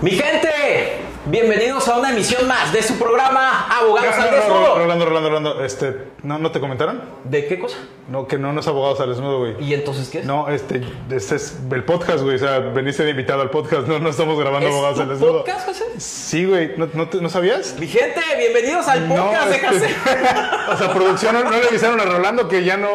Mi gente, bienvenidos a una emisión más de su programa Abogados al No, no, no, Desnudo. Rolando, Rolando, Rolando, este, ¿no, ¿no te comentaron? ¿De qué cosa? No, que no nos abogados al desnudo, güey. ¿Y entonces qué es? No, este, este es el podcast, güey. O sea, veniste de invitado al podcast. No, no estamos grabando ¿Es abogados tu al desnudo. podcast, José? Sí, güey. ¿No, no, no sabías? Mi gente, bienvenidos al podcast de este, José. o sea, producción no, no le avisaron a Rolando que ya no.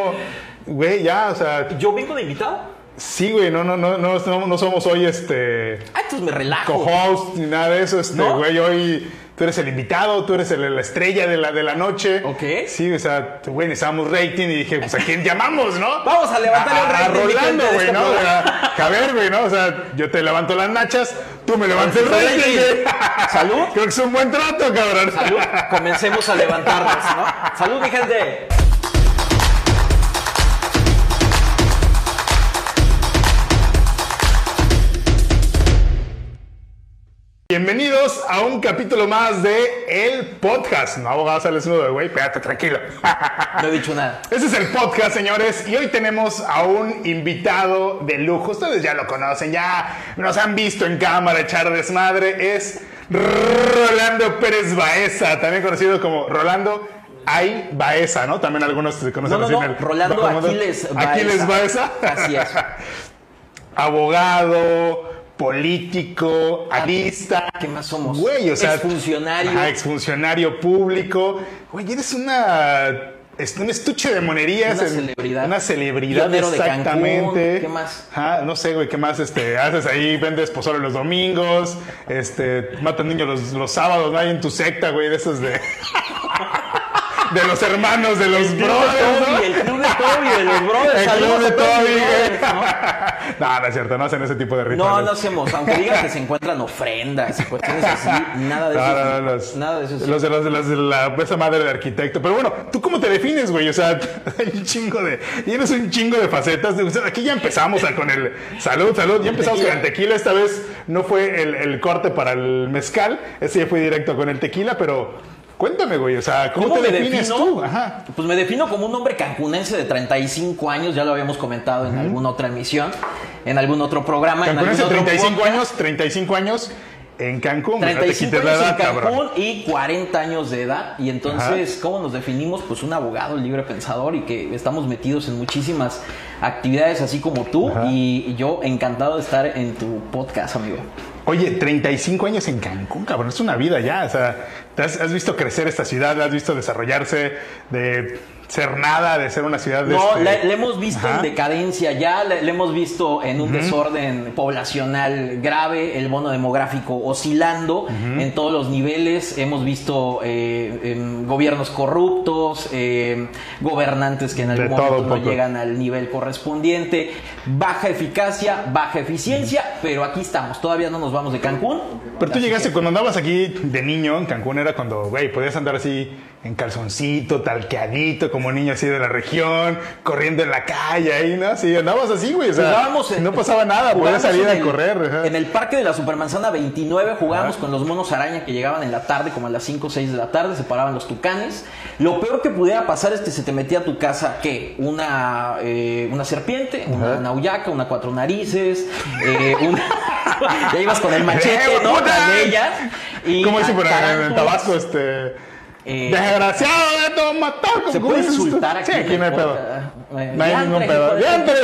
Güey, ya, o sea, ¿Yo vengo de invitado? Sí, güey, no, no, no, no, no, somos hoy este Ah, entonces me relajo. co-host ni nada de eso, este, ¿No? güey, hoy tú eres el invitado, tú eres el- la estrella de la, de la noche. Ok. Sí, o sea, güey, necesitábamos rating y dije, pues a quién llamamos, ¿no? Vamos a levantarle A- un a rating, mi Rolando, güey, este ¿no? O sea, a ver, güey, ¿no? O sea, yo te levanto las nachas, tú me levantas el Rating. Salud. Creo que es un buen trato, cabrón. Salud, comencemos a levantarnos, ¿no? Salud, mi gente. Bienvenidos a un capítulo más de El Podcast. No abogados al desnudo, güey, espérate, tranquilo. No he dicho nada. Este es el podcast, señores, y hoy tenemos a un invitado de lujo. Ustedes ya lo conocen, ya nos han visto en cámara echar desmadre. Es Rolando Pérez Baeza, también conocido como Rolando Ay Baeza, ¿no? También algunos se conocen No, no, el- Rolando. Aquiles Baeza. Aquiles Baeza. Así es. Abogado, político, artista. ¿Qué más somos? Güey, o sea. Exfuncionario. Ajá, exfuncionario público. Güey, eres una. es un estuche de monerías. Una en- celebridad. Una celebridad, Pionero de exactamente. Cancún, ¿qué más? Ajá, no sé, güey, ¿qué más este, haces ahí? Vendes pozole los domingos. Este, matan niños los, los sábados, ¿no? Hay en tu secta, güey, de esos de. de los hermanos, de los brothers, ¿no? El club de Toby, de los brothers. El club de Toby, ¿no? No, no es cierto, no hacen ese tipo de No, rituales. no hacemos, aunque digan que se encuentran ofrendas y cuestiones así, nada de eso. No, no, no, los, nada de eso. es los de los de los de la esa madre de arquitecto. Pero bueno, ¿tú cómo te defines, güey? O sea, hay un chingo de. Tienes un chingo de facetas. O sea, aquí ya empezamos con el. Salud, salud. Ya empezamos con el tequila. Esta vez no fue el, el corte para el mezcal. Este ya fue directo con el tequila, pero. Cuéntame, güey. O sea, ¿cómo, te me defines defino? tú? Ajá. Pues me defino como un hombre cancunense de 35 años, ya lo habíamos comentado en alguna otra emisión, en algún otro programa. en Cancún algún otro 35 podcast. años, 35 años en Cancún. güey. No te 35 quites la años en edad, cabrón. Cancún y 40 años de edad. Y entonces, ¿cómo nos definimos? Pues un abogado libre pensador y que estamos metidos en muchísimas actividades así como tú. Y yo encantado de estar en tu podcast, amigo. Oye, 35 años en Cancún, cabrón, es una vida ya. O sea, ¿te has, has visto crecer esta ciudad, la has visto desarrollarse de ser nada, de ser una ciudad de. No, este- la, la hemos visto Ajá. en decadencia ya, la hemos visto en un desorden poblacional grave, el bono demográfico oscilando en todos los niveles, hemos visto eh, em, gobiernos corruptos, eh, gobernantes que en algún De momento no llegan al nivel correspondiente, baja eficacia, baja eficiencia, pero aquí estamos, todavía no nos vamos de Cancún. Pero tú Así llegaste que- cuando andabas aquí de niño en Cancún, era cuando, güey, podías andar así en calzoncito, talqueadito, como niño así de la región, corriendo en la calle ahí, ¿no? Sí, andabas así, güey. O sea, Jugábamos en- no pasaba nada, podías salir a correr. ajá. En el parque de la Supermanzana 29 jugábamos con los monos araña que llegaban en la tarde, como a las 5 o 6 de la tarde, se paraban los tucanes. Lo peor que pudiera pasar es que se te metía a tu casa, ¿qué? Una, eh, una serpiente, una nauyaca, una cuatro narices, eh, una... ya ibas con el machete, ¡Eh, ¿no? de ellas. Y ¿Cómo dice por en. Tabasco, este. Eh, Desgraciado de tu matar. ¿Se ¿cómo puede insultar aquí? Sí, aquí no hay pedo. Eh, No hay diantre, ningún pedo. Diantre,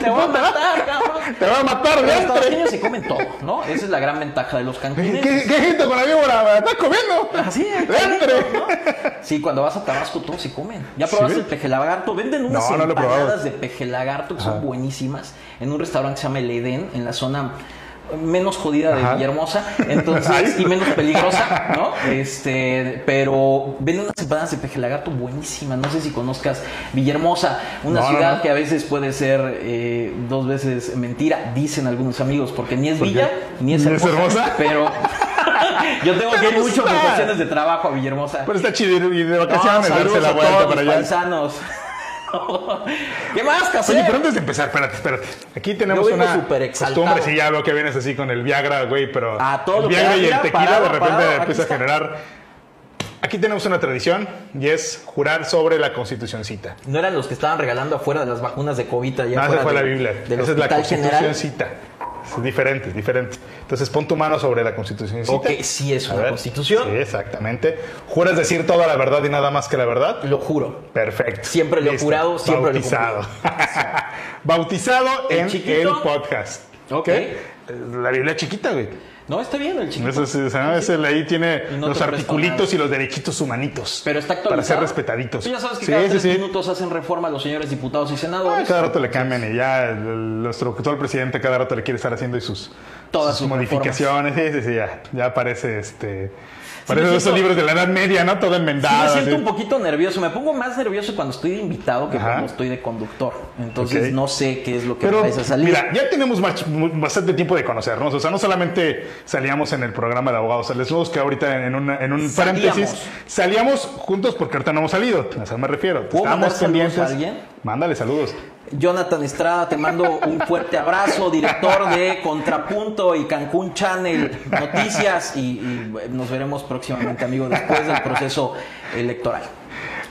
Te voy a matar, cabrón. Te voy a matar, Los diantre. tabasqueños se comen todo, ¿no? Esa es la gran ventaja de los ¿Qué, cancunenses. qué gente con la víbora? ¿Me estás comiendo? Así es. ¡Diantre! Sí, cuando vas a Tabasco todos se comen. ¿Ya probaste ¿Sí? el peje lagarto? Venden unas No, empanadas de peje lagarto que son buenísimas en un restaurante que se llama El Edén, en la zona menos jodida de Ajá. Villahermosa, entonces, y menos peligrosa, ¿no? Este, pero venden unas empanadas de peje lagarto buenísimas. No sé si conozcas Villahermosa, una No, ciudad no. que a veces puede ser eh, dos veces mentira, dicen algunos amigos, porque ni es. Villa, ni es hermosa, pero yo tengo que Pero ir pues mucho por cuestiones de trabajo a Villahermosa. Pero está chido ir- ir de vacaciones, darse la vuelta para allá. paisanos. ¿Qué más, Casé? Oye, pero antes de empezar, espérate, espérate. Aquí tenemos una exaltado. costumbre, sí, ya veo que vienes así con el Viagra, güey, pero Ah, todo el Viagra y el tequila parado, de repente parado, empieza a generar... Aquí tenemos una tradición y es jurar sobre la constitucioncita. No eran los que estaban regalando afuera de las vacunas de COVID allá No, esa afuera fue la de- Biblia. del Esa es la Hospital General. Es diferente, es diferente. Entonces pon tu mano sobre la constitución. Ok, sí es una constitución. Sí, exactamente. ¿Juras decir toda la verdad y nada más que la verdad? Lo juro. Perfecto. Siempre lo he jurado, siempre lo he Bautizado. Bautizado ¿El en el podcast. Ok. La Biblia chiquita, güey. No, está bien el chiquito. Eso es, o sea, ese ahí tiene no los articulitos y los derechitos humanitos. Pero está actualizado. Para ser respetaditos. Tú ya sabes que Sí, cada sí, tres sí. minutos hacen reforma a los señores diputados y Ah, senadores. cada rato le cambian y ya el- nuestro todo el presidente cada rato le quiere estar haciendo y sus, Todas sus sus modificaciones. Sí, sí, sí, ya, ya parece este. Parece de esos libros de la Edad Media, ¿no? Todo Sí, enmendado. me siento así. un poquito nervioso. Me pongo más nervioso cuando estoy de invitado que Ajá. cuando estoy de conductor. Entonces no sé qué es lo que Pero, vais a salir. mira, ya tenemos bastante tiempo de conocernos. O sea, no solamente salíamos en el programa de abogados al desnudos, que ahorita en, una- en un Salíamos. paréntesis salíamos juntos porque ahorita no hemos salido. A eso me refiero. ¿Puedo mandar saludos a alguien? Mándale saludos. Jonathan Estrada, te mando un fuerte abrazo, director de Contrapunto y Cancún Channel Noticias y, y nos veremos próximamente, amigo, después del proceso electoral.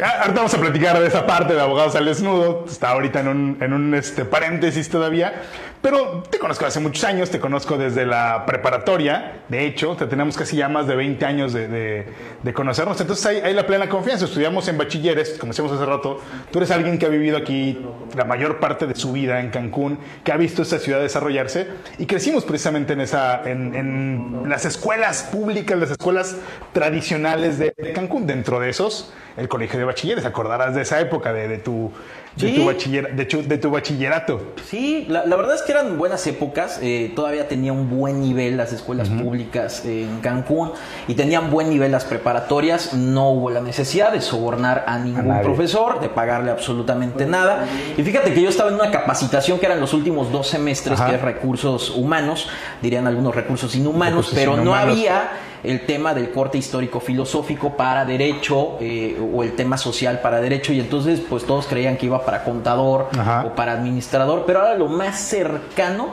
Ahorita vamos a platicar de esa parte de abogados al desnudo. Está ahorita en un, en un este, paréntesis todavía. Pero te conozco hace muchos años, te conozco desde la preparatoria. De hecho, te tenemos casi ya más de 20 años de, de- de conocernos. Entonces hay, hay la plena confianza. Estudiamos en bachilleres, como decíamos hace rato. Tú eres alguien que ha vivido aquí la mayor parte de su vida en Cancún, que ha visto esta ciudad desarrollarse. Y crecimos precisamente en, esa, en, en las escuelas públicas, las escuelas tradicionales de, de Cancún. Dentro de esos, el colegio de bachilleres. Acordarás de esa época, de, de tu, de, Sí. tu bachiller- de, tu- de tu bachillerato. Sí, la, la verdad es que eran buenas épocas. eh, todavía tenía un buen nivel las escuelas públicas en Cancún y tenían buen nivel las preparatorias. No hubo la necesidad de sobornar a ningún profesor, de pagarle absolutamente nada. Y fíjate que yo estaba en una capacitación que eran los últimos dos semestres, Ajá. que es recursos humanos, dirían algunos recursos inhumanos, Recursos pero no había el tema del corte histórico filosófico para derecho eh, o el tema social para derecho y entonces pues todos creían que iba para contador Ajá. o para administrador, pero ahora lo más cercano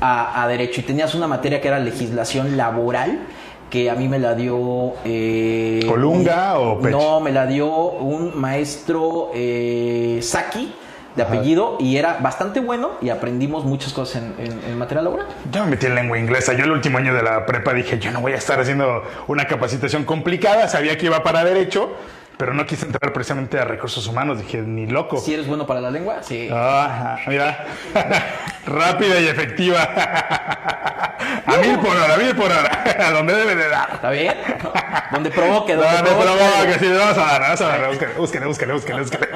a, a derecho y tenías una materia que era legislación laboral que a mí me la dio eh, ¿Colunga un- o Pech? no me la dio un maestro eh, Saki de Ajá. apellido y era bastante bueno y aprendimos muchas cosas en, en- en materia laboral Yo me metí en lengua inglesa. Yo el último año de la prepa dije, yo no voy a estar haciendo una capacitación complicada. Sabía que iba para derecho, pero no quise entrar precisamente a recursos humanos. Dije, ni loco. si eres bueno para la lengua sí Ah, mira, rápida y efectiva. A mil por hora, a mil por hora. A donde debe de dar. ¿Está bien? Donde provoque, No, donde no, provoque. pero que sí, vamos a dar, vamos a dar. Búscale, búscale, búscale.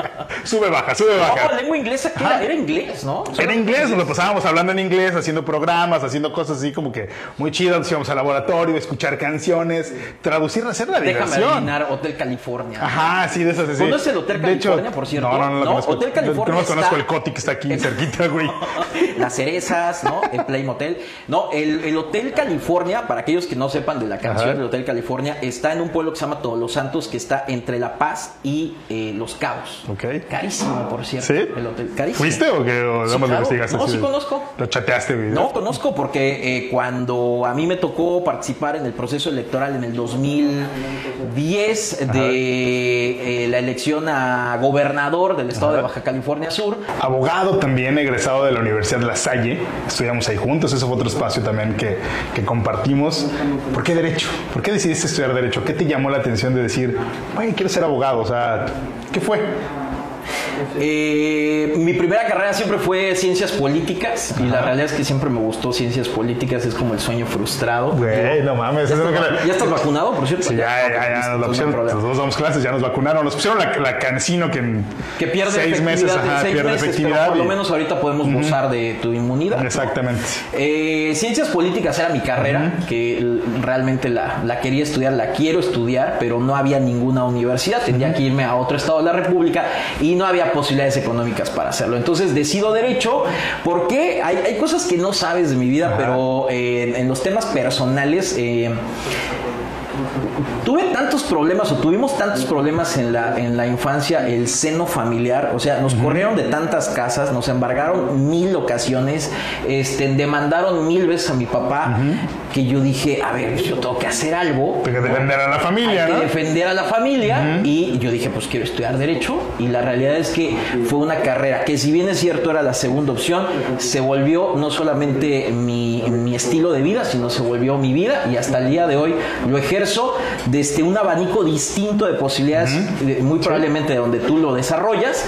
Sube, baja, sube, No, baja. lengua inglesa, ¿qué era? Era inglés, ¿no? Era inglés, nos lo pasábamos hablando en inglés, haciendo programas, haciendo cosas así como que muy chidas. Nos íbamos al laboratorio, escuchar canciones, traducirlas, hacer la Déjame diversión. adivinar, Hotel California. Ajá, sí, de esas así. ¿Conoces el Hotel De hecho, California, por cierto? No, no, no, lo No, conozco. Hotel California No, conozco está- el Coti que está aquí cerquita, güey. Las cerezas, ¿no? El Play Motel. No, el, el Hotel California, para aquellos que no sepan de la canción del Hotel California, está en un pueblo que se llama Todos los Santos, que está entre La Paz y eh, Los Cabos. Ok. Carísimo, por cierto. ¿Sí? El hotel, carísimo. ¿Fuiste o qué? O Sí, claro. investigaste No, sí conozco. Lo chateaste. No, conozco porque eh, cuando a mí me tocó participar en el proceso electoral en el 2010 de eh, la elección a gobernador del estado de Baja California Sur, Abogado también, egresado de la Universidad La Salle. Estudiamos ahí juntos. Ese fue otro espacio también que, que compartimos. ¿Por qué Derecho? ¿Por qué decidiste estudiar Derecho? ¿Qué te llamó la atención de decir, güey, quiero ser abogado? O sea, ¿qué fue? Eh, mi primera carrera siempre fue ciencias políticas y la realidad es que siempre me gustó ciencias políticas, es como el sueño frustrado. Güey, no mames. eso es lo que le- ¿Ya estás vacunado, por cierto? Sí, ya, ya, ya, nos la Entonces, no hay pusieron, dos damos clases, ya nos vacunaron, nos pusieron la, la cancino que en Que pierde seis meses, ajá, seis pierde meses, efectividad. pero por lo menos ahorita podemos gozar de tu inmunidad. ¿no? Exactamente. Eh, ciencias políticas era mi carrera, que realmente la, la quería estudiar, la quiero estudiar, pero no había ninguna universidad, tendría que irme a otro estado de la República y no había posibilidades económicas para hacerlo. Entonces decido derecho porque hay, hay cosas que no sabes de mi vida, pero eh, en los temas personales... eh, Tuve tantos problemas o tuvimos tantos problemas en la, en la infancia, el seno familiar, o sea, nos corrieron de tantas casas, nos embargaron mil ocasiones, este, demandaron mil veces a mi papá, que yo dije, a ver, yo tengo que hacer algo. Hay que defender a la familia, Hay que ¿no? defender a la familia y yo dije, pues quiero estudiar Derecho y la realidad es que fue una carrera que si bien es cierto era la segunda opción, se volvió no solamente mi, mi estilo de vida, sino se volvió mi vida y hasta el día de hoy lo ejerzo desde un abanico distinto de posibilidades, muy probablemente de donde tú lo desarrollas,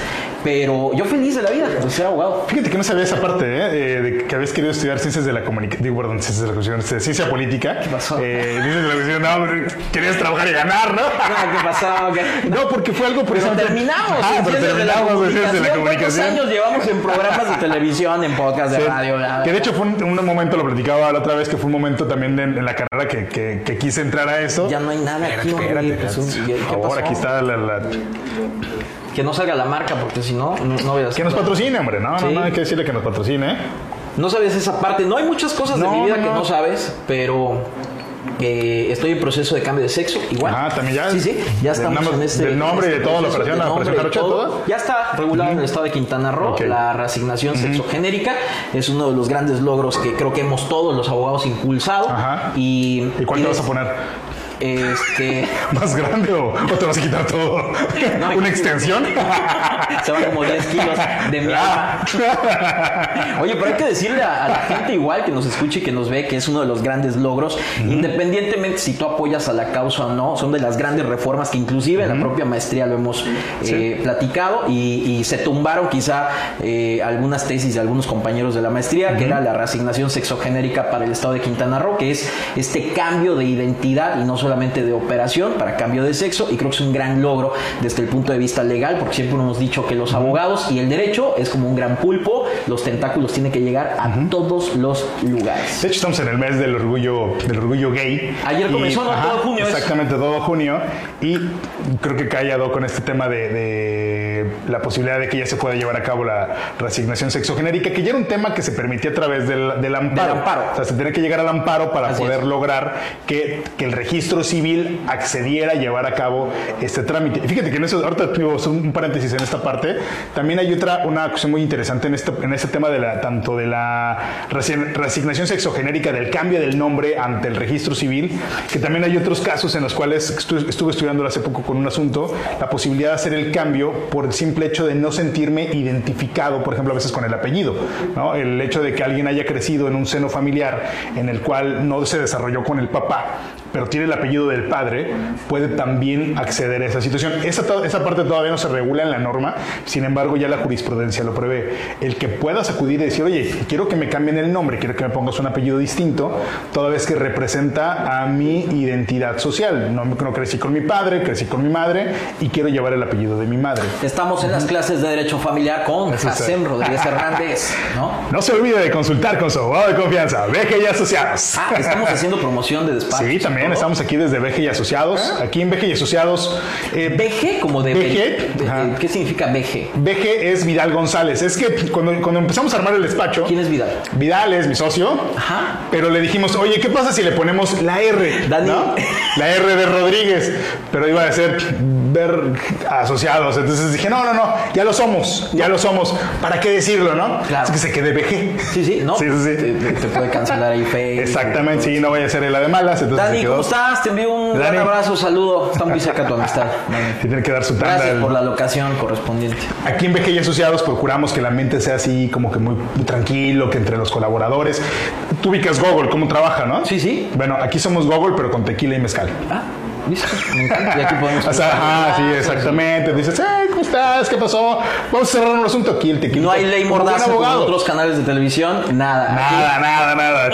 pero yo feliz de la vida de ser abogado. Fíjate que no sabía esa parte, ¿eh? Eh, de que habías querido estudiar ciencias de la comunicación, digo, perdón, ciencias de la comunicación, este, ciencia política. ¿Qué pasó? Eh, ciencias de la comunicación, no, querías trabajar y ganar, ¿no? Ah, ¿Qué pasó? No, porque fue algo Pero precisamente- terminamos. En pero de terminamos en ciencias de la comunicación. ¿Cuántos años llevamos en programas de televisión, en podcast, de Sí. radio? bla, bla, Que de hecho fue un, un momento, lo platicaba la otra vez, que fue un momento también de- en la carrera que, que- que quise entrar a eso. Ya no hay nada aquí, Espérate, hombre, Jesús. ¿Qué- qué Por favor, pasó? aquí está la, la- Que no salga la marca, porque si no, no, no veas. Que nos patrocine, hombre. No, no, Sí. no, hay que decirle que nos patrocine. ¿eh? No sabes esa parte. No hay muchas cosas de mi vida no, que no. sabes, pero eh, estoy en proceso de cambio de sexo. Igual. Ah, también ya. Sí, sí. Ya estamos nombre- en este. del nombre y de este todo, la operación, la operación jarocha, todo. Ya está regulado en el estado de Quintana Roo. La reasignación sexogenérica es uno de los grandes logros que creo que hemos todos los abogados impulsado. Ajá. Y, ¿Y cuál y te vas a poner? Este. ¿Más grande o, o te vas a quitar todo? No, ¿Una extensión? Se van como 10 kilos de mi alma. Oye, pero hay que decirle a, a la gente igual que nos escuche y que nos ve que es uno de los grandes logros, independientemente si tú apoyas a la causa o no, son de las grandes reformas que inclusive en la propia maestría lo hemos eh, platicado y, y se tumbaron quizá eh, algunas tesis de algunos compañeros de la maestría, que era la reasignación sexogenérica para el estado de Quintana Roo, que es este cambio de identidad y no solamente de operación para cambio de sexo y creo que es un gran logro desde el punto de vista legal, porque siempre hemos dicho que los abogados y el derecho es como un gran pulpo, los tentáculos tienen que llegar a todos los lugares. De hecho, estamos en el mes del orgullo, del orgullo gay. Ayer comenzó, ¿no? Todo junio es. Exactamente, todo junio. Y creo que callado con este tema de, de la posibilidad de que ya se pueda llevar a cabo la reasignación sexogenérica, que ya era un tema que se permitía a través del, del amparo. Del amparo. O sea, se tenía que llegar al amparo para Así poder es. lograr que, que el registro civil accediera a llevar a cabo este trámite. Fíjate que en eso, ahorita digo, un paréntesis en esta parte, también hay otra, una cuestión muy interesante en este, en este tema de la, tanto de la resi- reasignación sexogenérica, del cambio del nombre ante el registro civil, que también hay otros casos en los cuales estu- estuve estudiando hace poco con un asunto, la posibilidad de hacer el cambio por el simple hecho de no sentirme identificado, por ejemplo, a veces con el apellido, ¿no? El hecho de que alguien haya crecido en un seno familiar en el cual no se desarrolló con el papá, pero tiene el apellido del padre, puede también acceder a esa situación. Esa, esa parte todavía no se regula en la norma, sin embargo ya la jurisprudencia lo prevé. El que puedas acudir y decir, oye, quiero que me cambien el nombre, quiero que me pongas un apellido distinto, toda vez que representa a mi identidad social. No, no crecí con mi padre, crecí con mi madre y quiero llevar el apellido de mi madre. Estamos en las clases de Derecho Familiar con. Jacem Rodríguez Hernández, ¿no? No se olvide de consultar con su abogado de confianza, BG y Asociados. Ah, estamos haciendo promoción de despacho. Sí, también estamos aquí desde BG y Asociados. Aquí en BG y Asociados. eh, BG como de... Ajá. ¿Qué significa BG? BG es Vidal González. Es que cuando, cuando empezamos a armar el despacho, ¿Quién es Vidal? Vidal es mi socio, Ajá. pero le dijimos, oye, ¿qué pasa si le ponemos la R? Dani. ¿no? La R de Rodríguez, pero iba a ser ver asociados. Entonces dije, no, no, no, ya lo somos, ya lo somos. ¿Para qué decirlo, no? Claro. Es que se quede BG. Sí, sí, ¿no? Sí, sí, sí. Te, te- puede cancelar ahí Facebook. Exactamente, sí, no voy a hacer la de malas. Entonces Dani. ¿cómo estás? Te envío un gran abrazo, saludo. Está muy cerca tu amistad. Dani. Tiene que dar su tanda. Gracias el- por la locación correspondiente. Aquí en BG y Asociados procuramos que la mente sea así como que muy, muy tranquilo, que entre los colaboradores. Tú ubicas Google, cómo trabaja, ¿no? Sí, sí. Bueno, aquí somos Google, pero con tequila y mezcal. Ah, listo. Y aquí podemos. O sea, ajá, sí, exactamente. Dices, "Ay, ¿cómo estás? ¿Qué pasó? Vamos a cerrar un asunto aquí, el tequila. No hay ley mordaza en otros canales de televisión. Nada. Nada, nada, nada.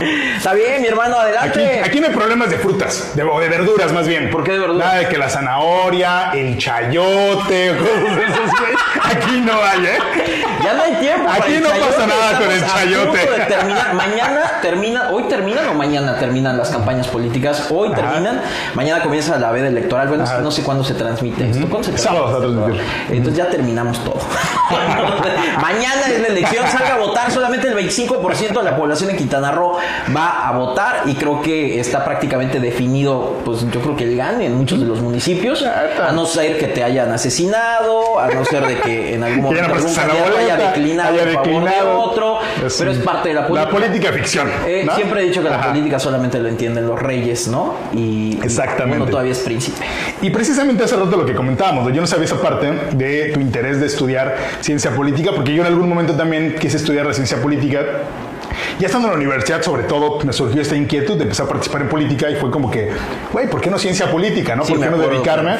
Está bien, mi hermano, Aquí, adelante. aquí no hay problemas de frutas, de, o de verduras más bien. ¿Por qué de verduras? Nada de que la zanahoria, el chayote, cosas de esos, güey. Aquí no hay, ¿eh? Ya no hay tiempo. para Aquí el no pasa nada con el chayote. terminar. Mañana termina, hoy terminan o mañana terminan las campañas políticas. Hoy terminan, mañana comienza la veda electoral. Bueno, Ajá. no sé cuándo se transmite esto. ¿Cuándo se Sábado se transmitir. Entonces ya terminamos todo. mañana es la elección, salga a votar. Solamente el 25% de la población en Quintana Roo va a votar y creo que está prácticamente definido, pues yo creo que él gane en muchos de los municipios, a no ser que te hayan asesinado, a no ser de que en algún momento algún candidato haya declinado haya en favor de otro, Es pero es parte de la política. La política ficción. Eh, ¿no? Siempre he dicho que la Ajá. política solamente lo entienden los reyes, ¿no? Y Exactamente. uno todavía es príncipe. Y precisamente hace rato lo que comentábamos, yo no sabía esa parte de tu interés de estudiar ciencia política, porque yo en algún momento también quise estudiar la ciencia política. Ya estando en la universidad, sobre todo, me surgió esta inquietud de empezar a participar en política y fue como que, güey, ¿por qué no ciencia política? ¿no? Sí, ¿Por qué no dedicarme?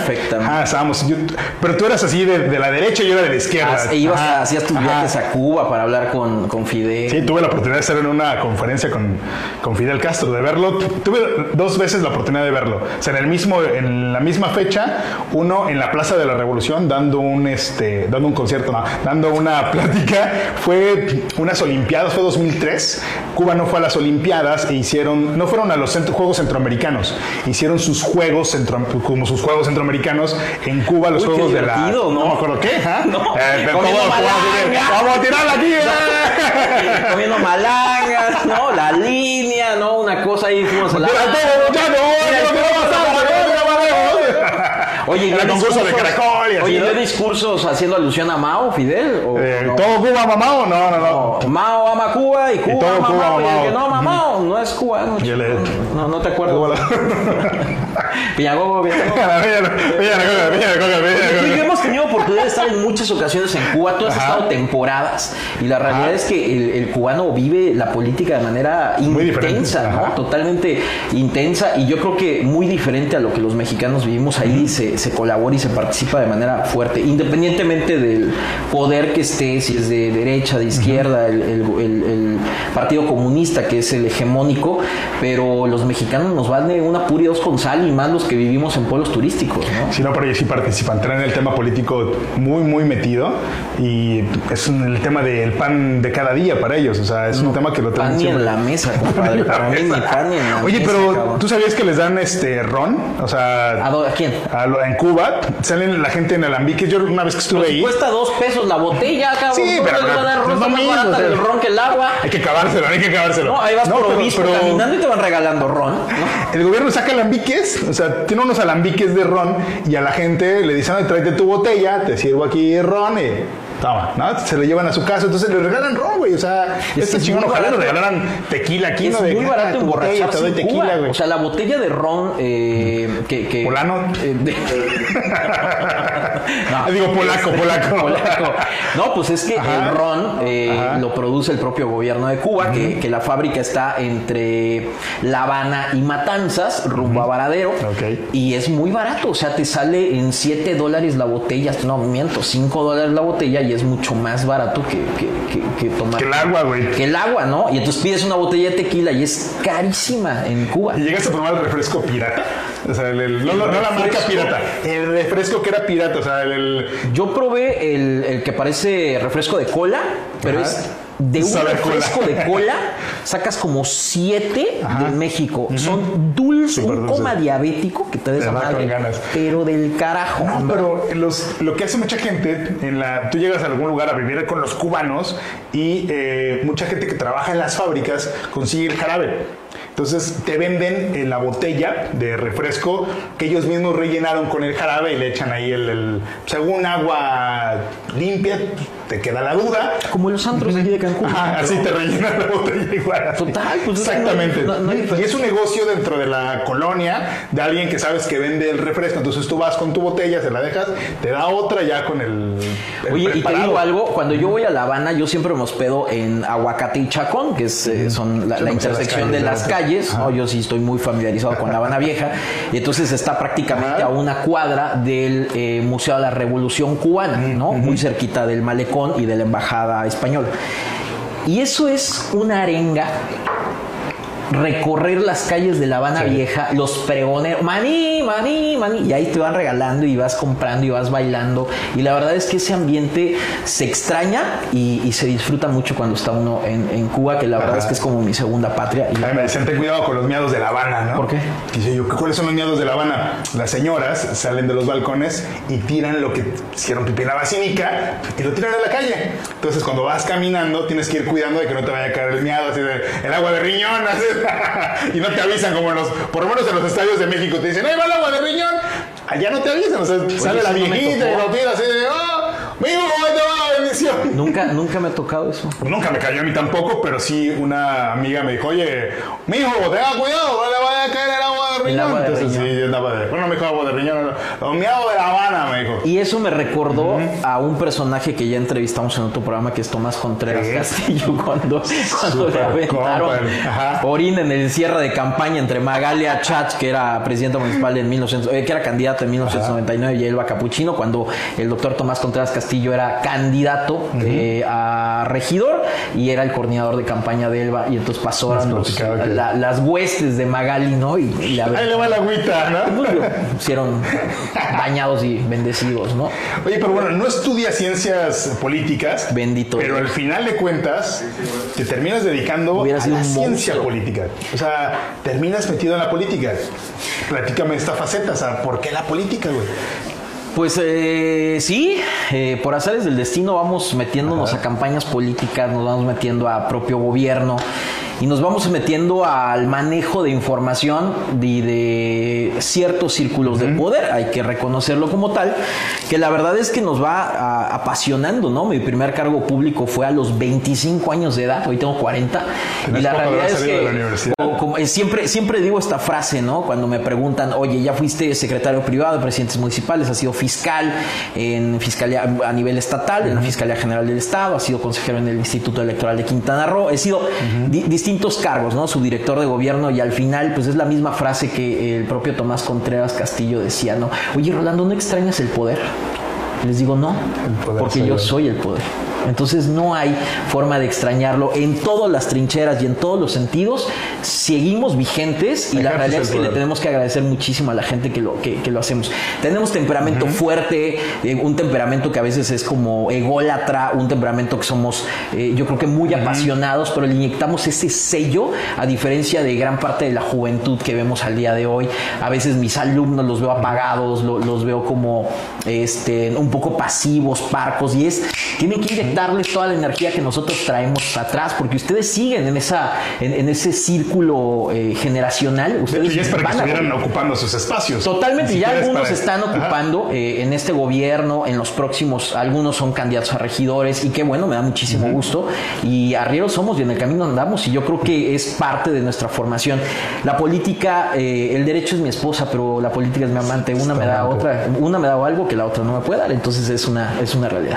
Ah, estábamos. yo- pero tú eras así de, de la derecha y yo era de la izquierda. Ah, e ibas a- hacías tus viajes a Cuba para hablar con, con Fidel. Sí, tuve la oportunidad de estar en una conferencia con, con Fidel Castro, de verlo. Tuve dos veces la oportunidad de verlo. O sea, en, el mismo, en la misma fecha, uno en la Plaza de la Revolución dando un, este, dando un concierto, no, dando una plática. Fue unas Olimpiadas, fue 2003. Cuba no fue a las Olimpiadas e hicieron, no fueron a los centro- Juegos Centroamericanos, hicieron sus Juegos, centro, como sus Juegos Centroamericanos en Cuba, los Uy, Juegos de la... divertido, ¿no? me acuerdo qué, ¿ah? No, Eh, malanga. ¡Vamos a tirarla aquí! eh! Comiendo malangas, ¿no? La línea, ¿no? Una cosa ahí fuimos a la. Mira todo, muchachos, no Oye, ¿dio concurso de caracol y así, Oye, ¿no? ¿dio discursos haciendo alusión a Mao, Fidel? ¿O Eh, no? ¿Todo Cuba mamado? No, no, no. No, Mao ama Cuba y Cuba todo ama Cuba Mao. Y el ama que no Mao. ama Mao no es cubano. Y el- No, no te acuerdas. Piñagogo, Piñagogo. Sí, Cuba. hemos tenido oportunidad de estar en muchas ocasiones en Cuba, tú has Ajá. estado temporadas y la realidad Ajá. es que el, el cubano vive la política de manera Muy intensa, ¿no? Totalmente intensa y yo creo que muy diferente a lo que los mexicanos vivimos ahí se, se colabora y se participa de manera fuerte, independientemente del poder que esté, si es de derecha, de izquierda, el, el- el- el Partido Comunista que es el hegemónico, pero los mexicanos nos van de una pura y dos con sal y más los que vivimos en pueblos turísticos, ¿no? Sí, no, pero ellos sí participan, traen el tema político muy, muy metido y es un- el tema del pan de cada día para ellos, o sea, es un tema que lo traen Pan siempre. en la mesa, compadre. Para mí ni pan en la Oye, mesa, pero cabrón. ¿tú sabías que les dan este ron? O sea, ¿A, a quién? a en Cuba salen la gente en alambiques. Yo una vez que estuve ahí, cuesta dos pesos la botella, cabrón. Sí, ¿Cómo pero- les van a dar Está más barata o sea. el ron que el agua. hay que acabárselo, hay que acabárselo. No, ahí vas No, por obispo pero- caminando y te van regalando ron. ¿no? El gobierno saca alambiques, o sea, tiene unos alambiques de ron y a la gente le dicen, "Ay, tráete tu botella, te sirvo aquí ron y toma, ¿no? Se lo llevan a su casa, entonces le regalan ron, güey, o sea, Es este es chingón ojalá le regalaran tequila aquí, Es ¿no? De, muy "Ah, barato botella, emborracharse te doy en tequila, güey. O sea, la botella de ron eh, que, que... ¿Polano? eh, de- No. Digo, polaco, polaco. Polaco. No, pues es que Ajá. el ron eh, lo produce el propio gobierno de Cuba, que, que la fábrica está entre La Habana y Matanzas, rumbo a Varadero. Y es muy barato, o sea, te sale en 7 dólares la botella, no miento, 5 dólares la botella es mucho más barato que, que, que- que tomar. Que el agua, güey. Que el agua, ¿no? Y entonces pides una botella de tequila y es carísima en Cuba. ¿Y llegaste a probar el refresco pirata? O sea, el, el- no, no- no la marca pirata, el refresco que era pirata, o sea, el... Yo probé el, el que parece refresco de cola, pero Ajá. es de un refresco de cola, sacas como siete de México. Son dulces, un dulce. coma diabético que te des madre, ganas. pero del carajo. No, pero los, lo que hace mucha gente, en la, tú llegas a algún lugar a vivir con los cubanos y eh, mucha gente que trabaja en las fábricas consigue el jarabe. Entonces te venden en la botella de refresco que ellos mismos rellenaron con el jarabe y le echan ahí el, el- según agua limpia, te queda la duda. Como los antros de aquí de Cancún. Así te rellenan la botella igual. Total, pues no hay- Exactamente. no- no hay y es un negocio dentro de la colonia de alguien que sabes que vende el refresco. Entonces tú vas con tu botella, se la dejas, te da otra ya con el. el Oye, y te digo algo, cuando yo voy a La Habana, yo siempre me hospedo en Aguacate y Chacón, que es, eh, son la, intersección de las calles. ¿no? Yo sí estoy muy familiarizado con La Habana Vieja. Y entonces está prácticamente Ajá. a una cuadra del eh, Museo de la Revolución Cubana, ¿no? Muy cerquita del Malecón y de la Embajada Española. Y eso es una arenga recorrer las calles de La Habana Vieja, los pregoneros, maní, maní, maní, y ahí te van regalando y vas comprando y vas bailando. Y la verdad es que ese ambiente se extraña y, se disfruta mucho cuando está uno en, Cuba, que la verdad es que es como mi segunda patria. Y... A mí me decían, ten cuidado con los miados de La Habana, ¿no? ¿Por qué? Dice yo, ¿cuáles son los miados de La Habana? Las señoras salen de los balcones y tiran lo que hicieron pipí en la basílica y lo tiran a la calle. Entonces, cuando vas caminando, tienes que ir cuidando de que no te vaya a caer el miado, así de, el agua de riñón, así y no te avisan como en los, por lo menos en los estadios de México, te dicen, ¡ay, va el agua de riñón! Allá no te avisan, o sea, sale la viejita y lo tira así de, ¡oh! ¡Mijo, ahí te va la bendición! Nunca, nunca me ha tocado eso. Nunca me cayó a mí tampoco, pero sí una amiga me dijo, oye, mijo, tenga cuidado, no le vaya a caer el agua de riñón. Agua de Entonces, riñón. sí, andaba de, bueno, me dijo agua de riñón, no, mi agua de La Habana, me dijo. Y eso me recordó a un personaje que ya entrevistamos en otro programa, que es Tomás Contreras Castillo, cuando, cuando le aventaron orina en el cierre de campaña entre Magalia Chach, que era presidenta municipal en 1900, eh, que era candidata en 1999, y Elba Capuchino, cuando el doctor Tomás Contreras Castillo era candidato eh, a regidor y era el coordinador de campaña de Elba, y entonces pasó las huestes de Magali, ¿no? Y, Ahí le va la agüita, ¿no? Hicieron bañados y bendecidos, ¿no? Oye, pero bueno, no estudia ciencias políticas. Bendito. Pero al final de cuentas, te terminas dedicando a la ciencia política. O sea, terminas metido en la política. Platícame esta faceta, o sea, ¿por qué la política, güey? Pues eh, sí, eh, por azares del destino vamos metiéndonos a campañas políticas, nos vamos metiendo a propio gobierno y nos vamos metiendo al manejo de información de, de ciertos círculos de poder, hay que reconocerlo como tal, que la verdad es que nos va apasionando, ¿no? Mi primer cargo público fue a los 25 años de edad, hoy tengo 40, y la realidad es que como, siempre, siempre digo esta frase, ¿no? Cuando me preguntan, oye, ya fuiste secretario privado de presidentes municipales, has sido fiscal en fiscalía a nivel estatal, en la Fiscalía General del Estado, has sido consejero en el Instituto Electoral de Quintana Roo, he sido distintos cargos, ¿no? Subdirector de gobierno y al final, pues es la misma frase que el propio Tomás Contreras Castillo decía, ¿no? Oye, Rolando, ¿no extrañas el poder? Les digo, no, porque yo soy el poder. Entonces no hay forma de extrañarlo. En todas las trincheras y en todos los sentidos seguimos vigentes y la realidad es que le tenemos que agradecer muchísimo a la gente que lo, que, lo hacemos. Tenemos temperamento fuerte, eh, un temperamento que a veces es como ególatra, un temperamento que somos eh, yo creo que muy apasionados, pero le inyectamos ese sello a diferencia de gran parte de la juventud que vemos al día de hoy. A veces mis alumnos los veo apagados, los veo como este, un poco pasivos, parcos y es, tienen que darles toda la energía que nosotros traemos atrás, porque ustedes siguen en, esa, en, ese círculo eh, generacional. Ustedes ya es para que estuvieran ocupando sus espacios. Totalmente, ya algunos están ocupando eh, en este gobierno, en los próximos, algunos son candidatos a regidores, y qué bueno, me da muchísimo gusto. Y arrieros somos y en el camino andamos, y yo creo que es parte de nuestra formación. La política, eh, el derecho es mi esposa, pero la política es mi amante. Una me da otra, una me da algo que la otra no me puede dar, entonces es una, es una realidad.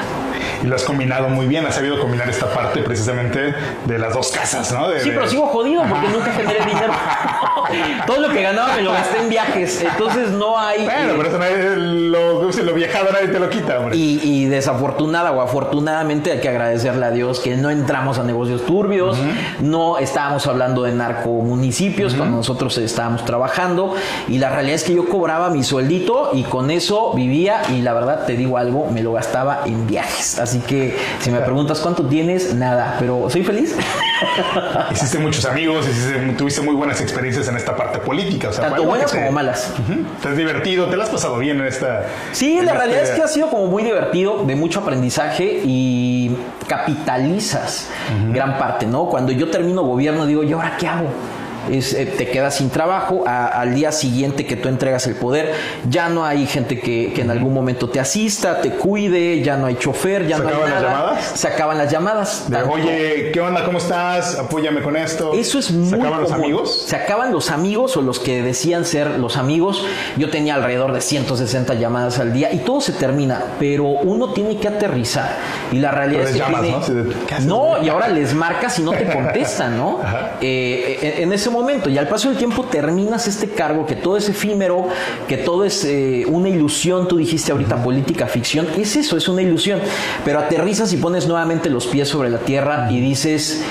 Y lo has combinado muy bien, has sabido combinar esta parte precisamente de las dos casas, ¿no? sí, pero sigo jodido porque nunca generé dinero. Todo lo que ganaba me lo gasté en viajes, entonces no hay... Bueno, pero eso nadie, lo, lo viajado nadie te lo quita, hombre. Y, y, desafortunada o afortunadamente hay que agradecerle a Dios que no entramos a negocios turbios, no estábamos hablando de narcomunicipios cuando nosotros estábamos trabajando y la realidad es que yo cobraba mi sueldito y con eso vivía y la verdad te digo algo, me lo gastaba en viajes. Así que si me preguntas cuánto tienes, nada, pero soy feliz. Hiciste muchos amigos, tuviste muy buenas experiencias en esta parte política. O sea, Tanto buenas como malas. Te has divertido, te lo has pasado bien en esta. Sí, la realidad es que ha sido como muy divertido, de mucho aprendizaje y capitalizas gran parte, ¿no? Cuando yo termino gobierno, digo, ¿y ahora qué hago? Eh, te quedas sin trabajo, al día siguiente que tú entregas el poder, ya no hay gente que, en algún momento te asista, te cuide, ya no hay chofer, ya no hay nada. las llamadas? Se acaban las llamadas. Oye, ¿qué onda? ¿Cómo estás? Apóyame con esto. Eso es muy ¿Se acaban los amigos? Se acaban los amigos o los que decían ser los amigos. Yo tenía alrededor de 160 llamadas al día y todo se termina, pero uno tiene que aterrizar y la realidad es que ¿no? y ahora les marcas y no te contestan, ¿no? Eh, en ese momento y al paso del tiempo terminas este cargo, que todo es efímero, que todo es eh, una ilusión, tú dijiste ahorita política, ficción, es eso, es una ilusión, pero aterrizas y pones nuevamente los pies sobre la tierra y dices,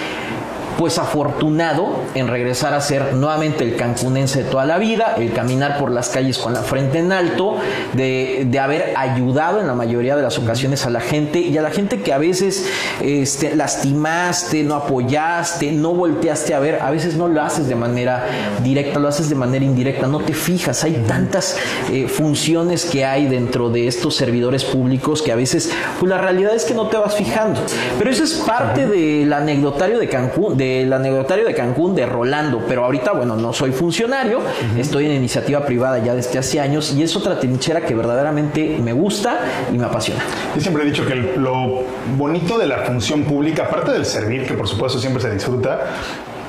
pues afortunado en regresar a ser nuevamente el cancunense de toda la vida, el caminar por las calles con la frente en alto, de, de haber ayudado en la mayoría de las ocasiones a la gente y a la gente que a veces este, lastimaste, no apoyaste, no volteaste a ver, a veces no lo haces de manera directa, lo haces de manera indirecta, no te fijas, hay tantas eh, funciones que hay dentro de estos servidores públicos que a veces, pues la realidad es que no te vas fijando. Pero eso es parte del anecdotario de Cancún, del anecdotario de Cancún de Rolando, pero ahorita, bueno, no soy funcionario, estoy en iniciativa privada ya desde hace años y es otra trinchera que verdaderamente me gusta y me apasiona. Yo siempre he dicho que el- lo bonito de la función pública, aparte del servir, que por supuesto siempre se disfruta,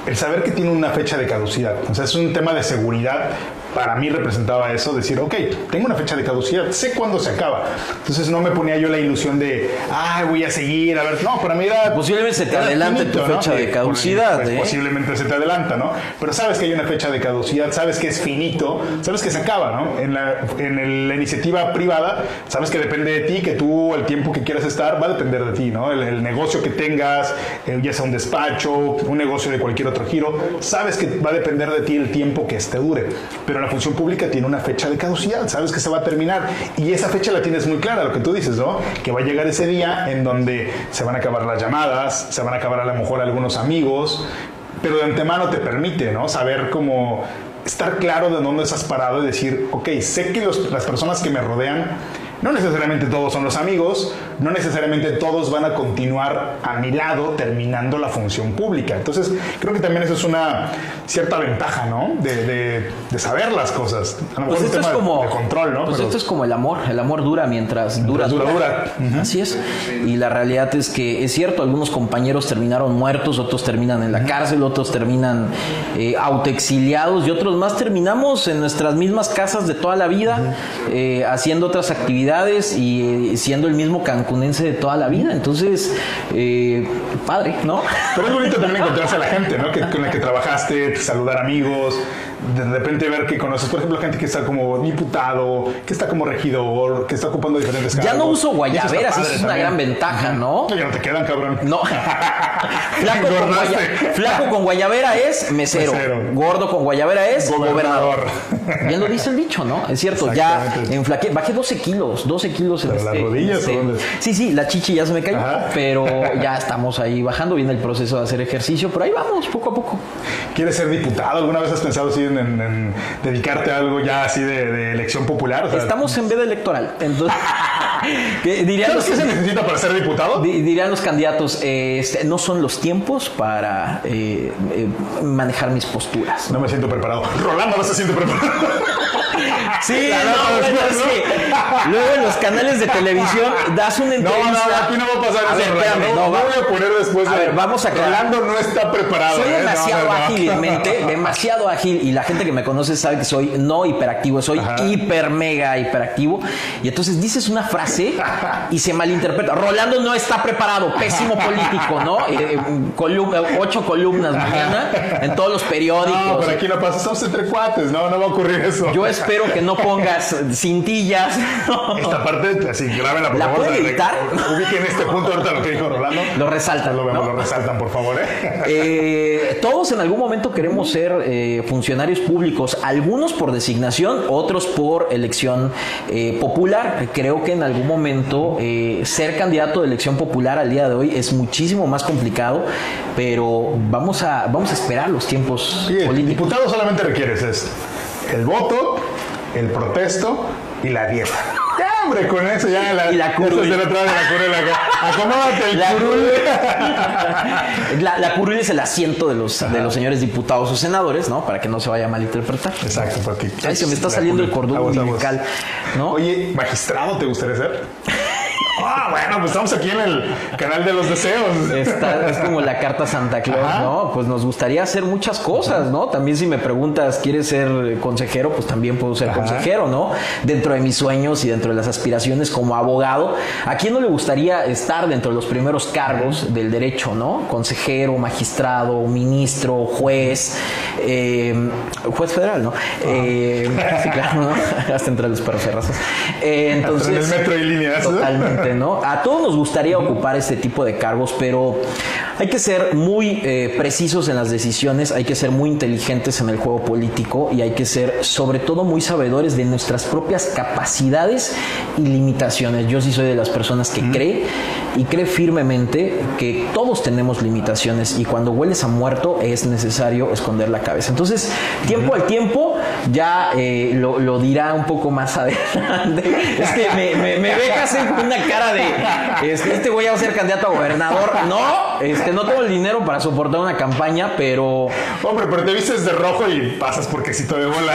el saber que tiene una fecha de caducidad. O sea, es un tema de seguridad. Para mí representaba eso, decir, ok, tengo una fecha de caducidad, sé cuándo se acaba. Entonces no me ponía yo la ilusión de, ay, voy a seguir, a ver, no, para mí era... Posiblemente se te adelante tu fecha de Eh, caducidad, pues, ¿eh? Posiblemente se te adelanta, ¿no? Pero sabes que hay una fecha de caducidad, sabes que es finito, sabes que se acaba, ¿no? En la, en la iniciativa privada, sabes que depende de ti, que tú el tiempo que quieras estar va a depender de ti, ¿no? El, el negocio que tengas, ya sea un despacho, un negocio de cualquier otro giro, sabes que va a depender de ti el tiempo que este dure. Pero la función pública tiene una fecha de caducidad, sabes que se va a terminar y esa fecha la tienes muy clara, lo que tú dices, ¿no? Que va a llegar ese día en donde se van a acabar las llamadas, se van a acabar a lo mejor algunos amigos, pero de antemano te permite, ¿no? Saber cómo estar claro de dónde estás parado y decir, ok, sé que las personas que me rodean, no necesariamente todos son los amigos, no necesariamente todos van a continuar a mi lado terminando la función pública. Entonces, creo que también eso es una cierta ventaja, ¿no? De, de- de saber las cosas. A lo mejor Pues esto es tema como de control, ¿no? Pues Pero- esto es como el amor, el amor dura mientras dura dura, dura. Así es. Y la realidad es que es cierto, algunos compañeros terminaron muertos, otros terminan en la cárcel, otros terminan eh, autoexiliados y otros más terminamos en nuestras mismas casas de toda la vida, eh, haciendo otras actividades y eh, siendo el mismo cancunense de toda la vida. Entonces, eh, padre, ¿no? Pero es bonito también encontrarse a la gente, ¿no? Que, con la que trabajaste, saludar amigos, de repente ver que conoces, por ejemplo, gente que está como diputado, que está como regidor, que está ocupando diferentes cargos. Ya no uso guayaberas, eso es una también. gran ventaja, ¿no? Ya no te quedan, cabrón. No. flaco, con guaya- flaco con guayabera es mesero. Mesero. Gordo con guayabera es Gobernador. gobernador. Bien lo dice el dicho, ¿no? Es cierto, ya enflaqué, bajé 12 kilos, 12 kilos. en ¿Pero las este- rodillas este- dónde? Sí, sí, la chichi ya se me cayó, Ajá. pero ya estamos ahí bajando, viene el proceso de hacer ejercicio, pero ahí vamos, poco a poco. ¿Quieres ser diputado? ¿Alguna vez has pensado así en, en- en dedicarte a algo ya así de, de elección popular? O sea, Estamos en veda electoral, entonces... ¿qué dirían, ¿Sabes los, qué se necesita para ser diputado? di- dirían los candidatos, eh, este, no son los tiempos para eh, eh, manejar mis posturas. No me siento preparado. Rolando no se siente preparado. Sí, no, bueno, es ¿no? que luego en los canales de televisión das una No, entrevista. no, aquí no va a pasar A eso. ver, espérame, no, no, no va- voy a poner después A de. ver, vamos a aclarar. Rolando no está preparado. Soy ¿eh? No, demasiado no, no. ágil en mente, demasiado ágil y la gente que me conoce sabe que soy no hiperactivo, soy Ajá. hiper mega hiperactivo y entonces dices una frase y se malinterpreta. Rolando no está preparado, pésimo político, ¿no? Eh, eh, ocho columnas mañana en todos los periódicos. No, pero aquí no pasa. Estamos entre cuates. No, no va a ocurrir eso. Yo espero que no pongas cintillas. Esta parte, así, grábenla por ¿La favor. de- editar? Ubiquen este punto ahorita lo que dijo Rolando. Lo resaltan, Lo vemos, ¿no? lo resaltan, por favor, ¿eh? Eh, todos en algún momento queremos ser eh, funcionarios públicos, algunos por designación, otros por elección eh, popular. Creo que en algún momento ser candidato de elección popular al día de hoy es muchísimo más complicado, pero vamos a, vamos a esperar los tiempos Sí, el políticos. diputado solamente requieres es el voto, el protesto y la dieta. Hombre, con eso ya la, Y la curul. Esa se la trae la curul acá. Acomódate el La curul. La, la curul es el asiento de los, de los señores diputados o senadores, ¿no? Para que no se vaya a malinterpretar. Exacto, porque. Ay, se me está saliendo el cordón umbilical, ¿no? Oye, magistrado, ¿te gustaría ser? Ah, bueno, pues estamos aquí en el canal de los deseos. Esta es como la carta Santa Claus, Ajá. ¿no? Pues nos gustaría hacer muchas cosas, ¿no? También si me preguntas, ¿quieres ser consejero? Pues también puedo ser Ajá. consejero, ¿no? Dentro de mis sueños y dentro de las aspiraciones como abogado, ¿a quién no le gustaría estar dentro de los primeros cargos del derecho, ¿no? Consejero, magistrado, ministro, juez, eh, juez federal, ¿no? Eh, sí, claro, ¿no? Hasta entre los perros y razas. Eh, entonces, en el metro y líneas. Totalmente, ¿no? A todos nos gustaría ocupar este tipo de cargos, pero Hay que ser muy eh, precisos en las decisiones, hay que ser muy inteligentes en el juego político y hay que ser sobre todo muy sabedores de nuestras propias capacidades y limitaciones. Yo sí soy de las personas que cree y cree firmemente que todos tenemos limitaciones y cuando hueles a muerto es necesario esconder la cabeza. Entonces, tiempo al tiempo ya eh, lo, lo dirá un poco más adelante. Es que me, me, me ve casi con una cara de este, este güey va a ser candidato a gobernador. No, este, no tengo el dinero para soportar una campaña, pero Hombre, pero te vistes de rojo y pasas por quesito de bola.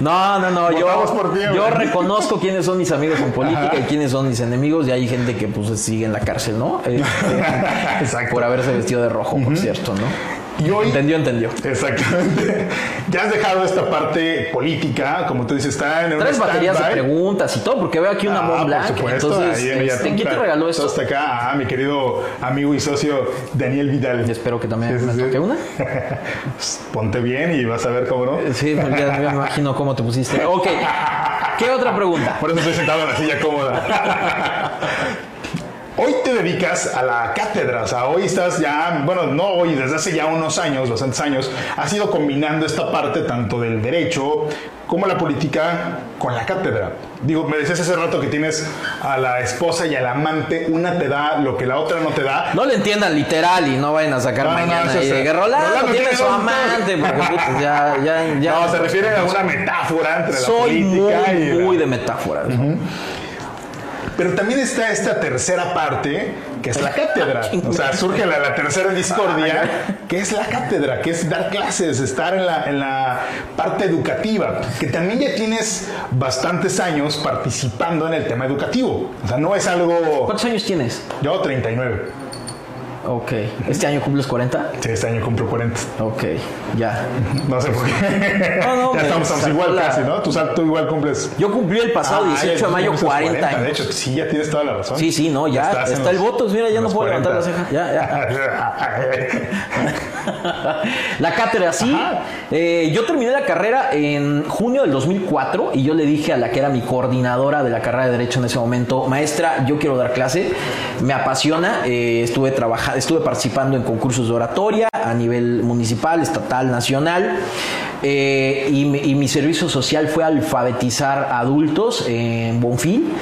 no, no, no. Yo, Votamos por ti, yo reconozco quiénes son mis amigos en política y quiénes son mis enemigos. Y hay gente que pues sigue en la cárcel, ¿no? Este, Exacto. por haberse vestido de rojo, por cierto, ¿no? Y hoy, Entendió, entendió. exactamente, ya has dejado esta parte política, como tú dices, está en Tres baterías de preguntas y todo, porque veo aquí una Ah, Mont por Blanc. supuesto, Entonces, ahí en este, ¿quién te regaló esto? hasta acá, ah, mi querido amigo y socio Daniel Vidal. Y espero que también Sí, sí, me sí. toque una. Ponte bien y vas a ver cómo no. Sí, ya, ya me imagino cómo te pusiste. Ok. ¿Qué otra pregunta? Por eso estoy sentado en la silla cómoda. Hoy te dedicas a la cátedra, o sea, hoy estás ya, bueno, no hoy, desde hace ya unos años, bastantes años, has ido combinando esta parte tanto del derecho como la política con la cátedra. Digo, me decías hace rato que tienes a la esposa y al amante, una te da lo que la otra no te da. No le entiendan literal y no vayan a sacar No, no, mañana eso y de que Rolando Rolando tiene su amante, porque puta, ya, ya, ya. No, se refiere a una metáfora entre la Soy muy, política y la- muy de metáforas. Pero también está esta tercera parte, que es la cátedra. O sea, surge la, la tercera discordia, que es la cátedra, que es dar clases, estar en la, en la parte educativa, que también ya tienes bastantes años participando en el tema educativo. O sea, no es algo... ¿Cuántos años tienes? Yo 39. Ok. ¿Este año cumples 40? Sí, este año cumplo 40. Ok, ya. No sé por qué. No, no, ya estamos, estamos igual la- casi, ¿no? Tú, tú igual cumples... Yo cumplí el pasado Ah, 18 de mayo cumples 40 De hecho, sí, ya tienes toda la razón. Sí, sí, no, ya. Estás Está el voto, mira, ya no puedo levantar la 40. ceja. Ya, ya. La cátedra, sí. Eh, yo terminé la carrera en junio del 2004 y yo le dije a la que era mi coordinadora de la carrera de Derecho en ese momento, maestra, yo quiero dar clase, me apasiona, eh, estuve, trabajando, estuve participando en concursos de oratoria a nivel municipal, estatal, nacional. eh, y, y mi servicio social fue alfabetizar adultos en Bonfil,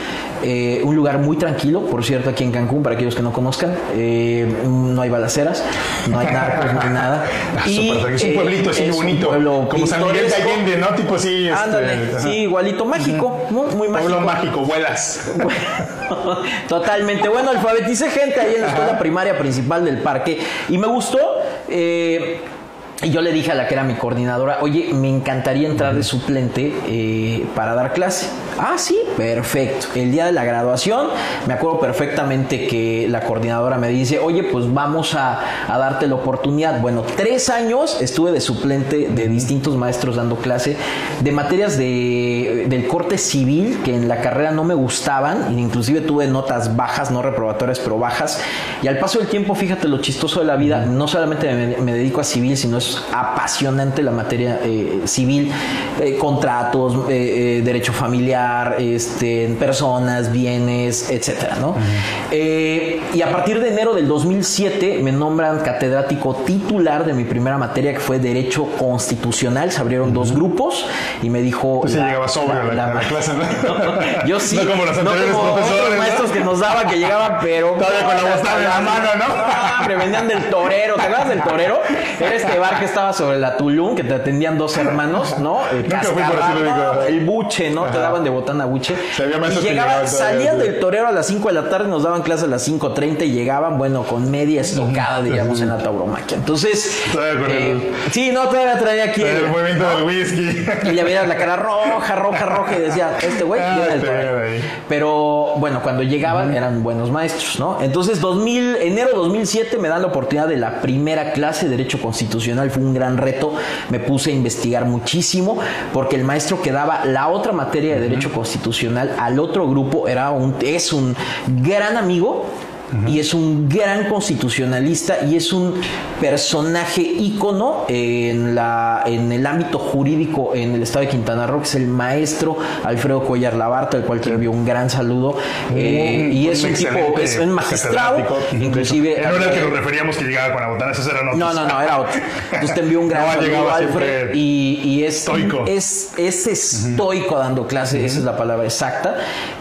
eh, un lugar muy tranquilo, por cierto, aquí en Cancún, para aquellos que no conozcan. eh, no hay balaceras, no hay narcos, no hay nada. Ah, tranquilo. es un eh, pueblito así un bonito. pueblo Como San Miguel de. Allende, ¿no? Tipo así. este, Ándale, sí, igualito, mágico, muy, muy mágico. Pueblo mágico, vuelas. Totalmente. Bueno, alfabeticé gente ahí en la escuela primaria principal del parque y me gustó. eh, y yo le dije a la que era mi coordinadora, oye, me encantaría entrar de suplente eh, para dar clase. Ah, sí, perfecto. El día de la graduación, me acuerdo perfectamente que la coordinadora me dice, oye, pues vamos a, a darte la oportunidad. Bueno, tres años estuve de suplente de distintos maestros dando clase de materias de, del corte civil que en la carrera no me gustaban, inclusive tuve notas bajas, no reprobatorias, pero bajas. Y al paso del tiempo, fíjate lo chistoso de la vida, no solamente me, me dedico a civil, sino es apasionante la materia eh, civil, eh, contratos, eh, eh, derecho familiar, este, personas, bienes, etcétera, ¿no? Eh, y a partir de enero del 2007 me nombran catedrático titular de mi primera materia que fue Derecho Constitucional. Se abrieron dos grupos y me dijo. Pues la- llegaba sobrio la- a la clase, ¿no? Yo sí. No como los no anteriores como profesores, ¿no? maestros que nos daban que llegaban, pero. Todavía con la botana en la mano, ¿no? No, hombre, venían del torero. ¿Te acuerdas del torero? Era este bar que estaba sobre la Tulum, que te atendían dos hermanos, ¿no? El buche, ¿no? Te daban de botana buche. Había y llegaban, salían del torero a las 5 de la tarde, nos daban clase a las 5.30 y llegaban, bueno, con media estocada, diríamos, en la tauromaquia. Entonces, eh, sí, no, todavía traía aquí El el- movimiento del whisky. y le veías la cara roja, roja, roja y decía, este güey Ah, viene del este torero". Pero bueno, cuando llegaban eran buenos maestros, ¿no? Entonces, 2000, enero 2007 me dan la oportunidad de la primera clase de Derecho Constitucional. Fue un gran reto. Me puse a investigar muchísimo porque el maestro que daba la otra materia de Derecho Constitucional al otro grupo era un, es un gran amigo y es un gran constitucionalista y es un personaje ícono en, la, en el ámbito jurídico en el estado de Quintana Roo, que es el maestro Alfredo Cuellar Labarta, el cual te envío un gran saludo. Eh, y es un tipo, es un magistrado, inclusive. No era el que nos referíamos que llegaba con la botana, ese era No, no, no, era otro. Entonces te envío un gran saludo, Alfred. Y, y, es, estoico. es, es estoico dando clase, esa es la palabra exacta.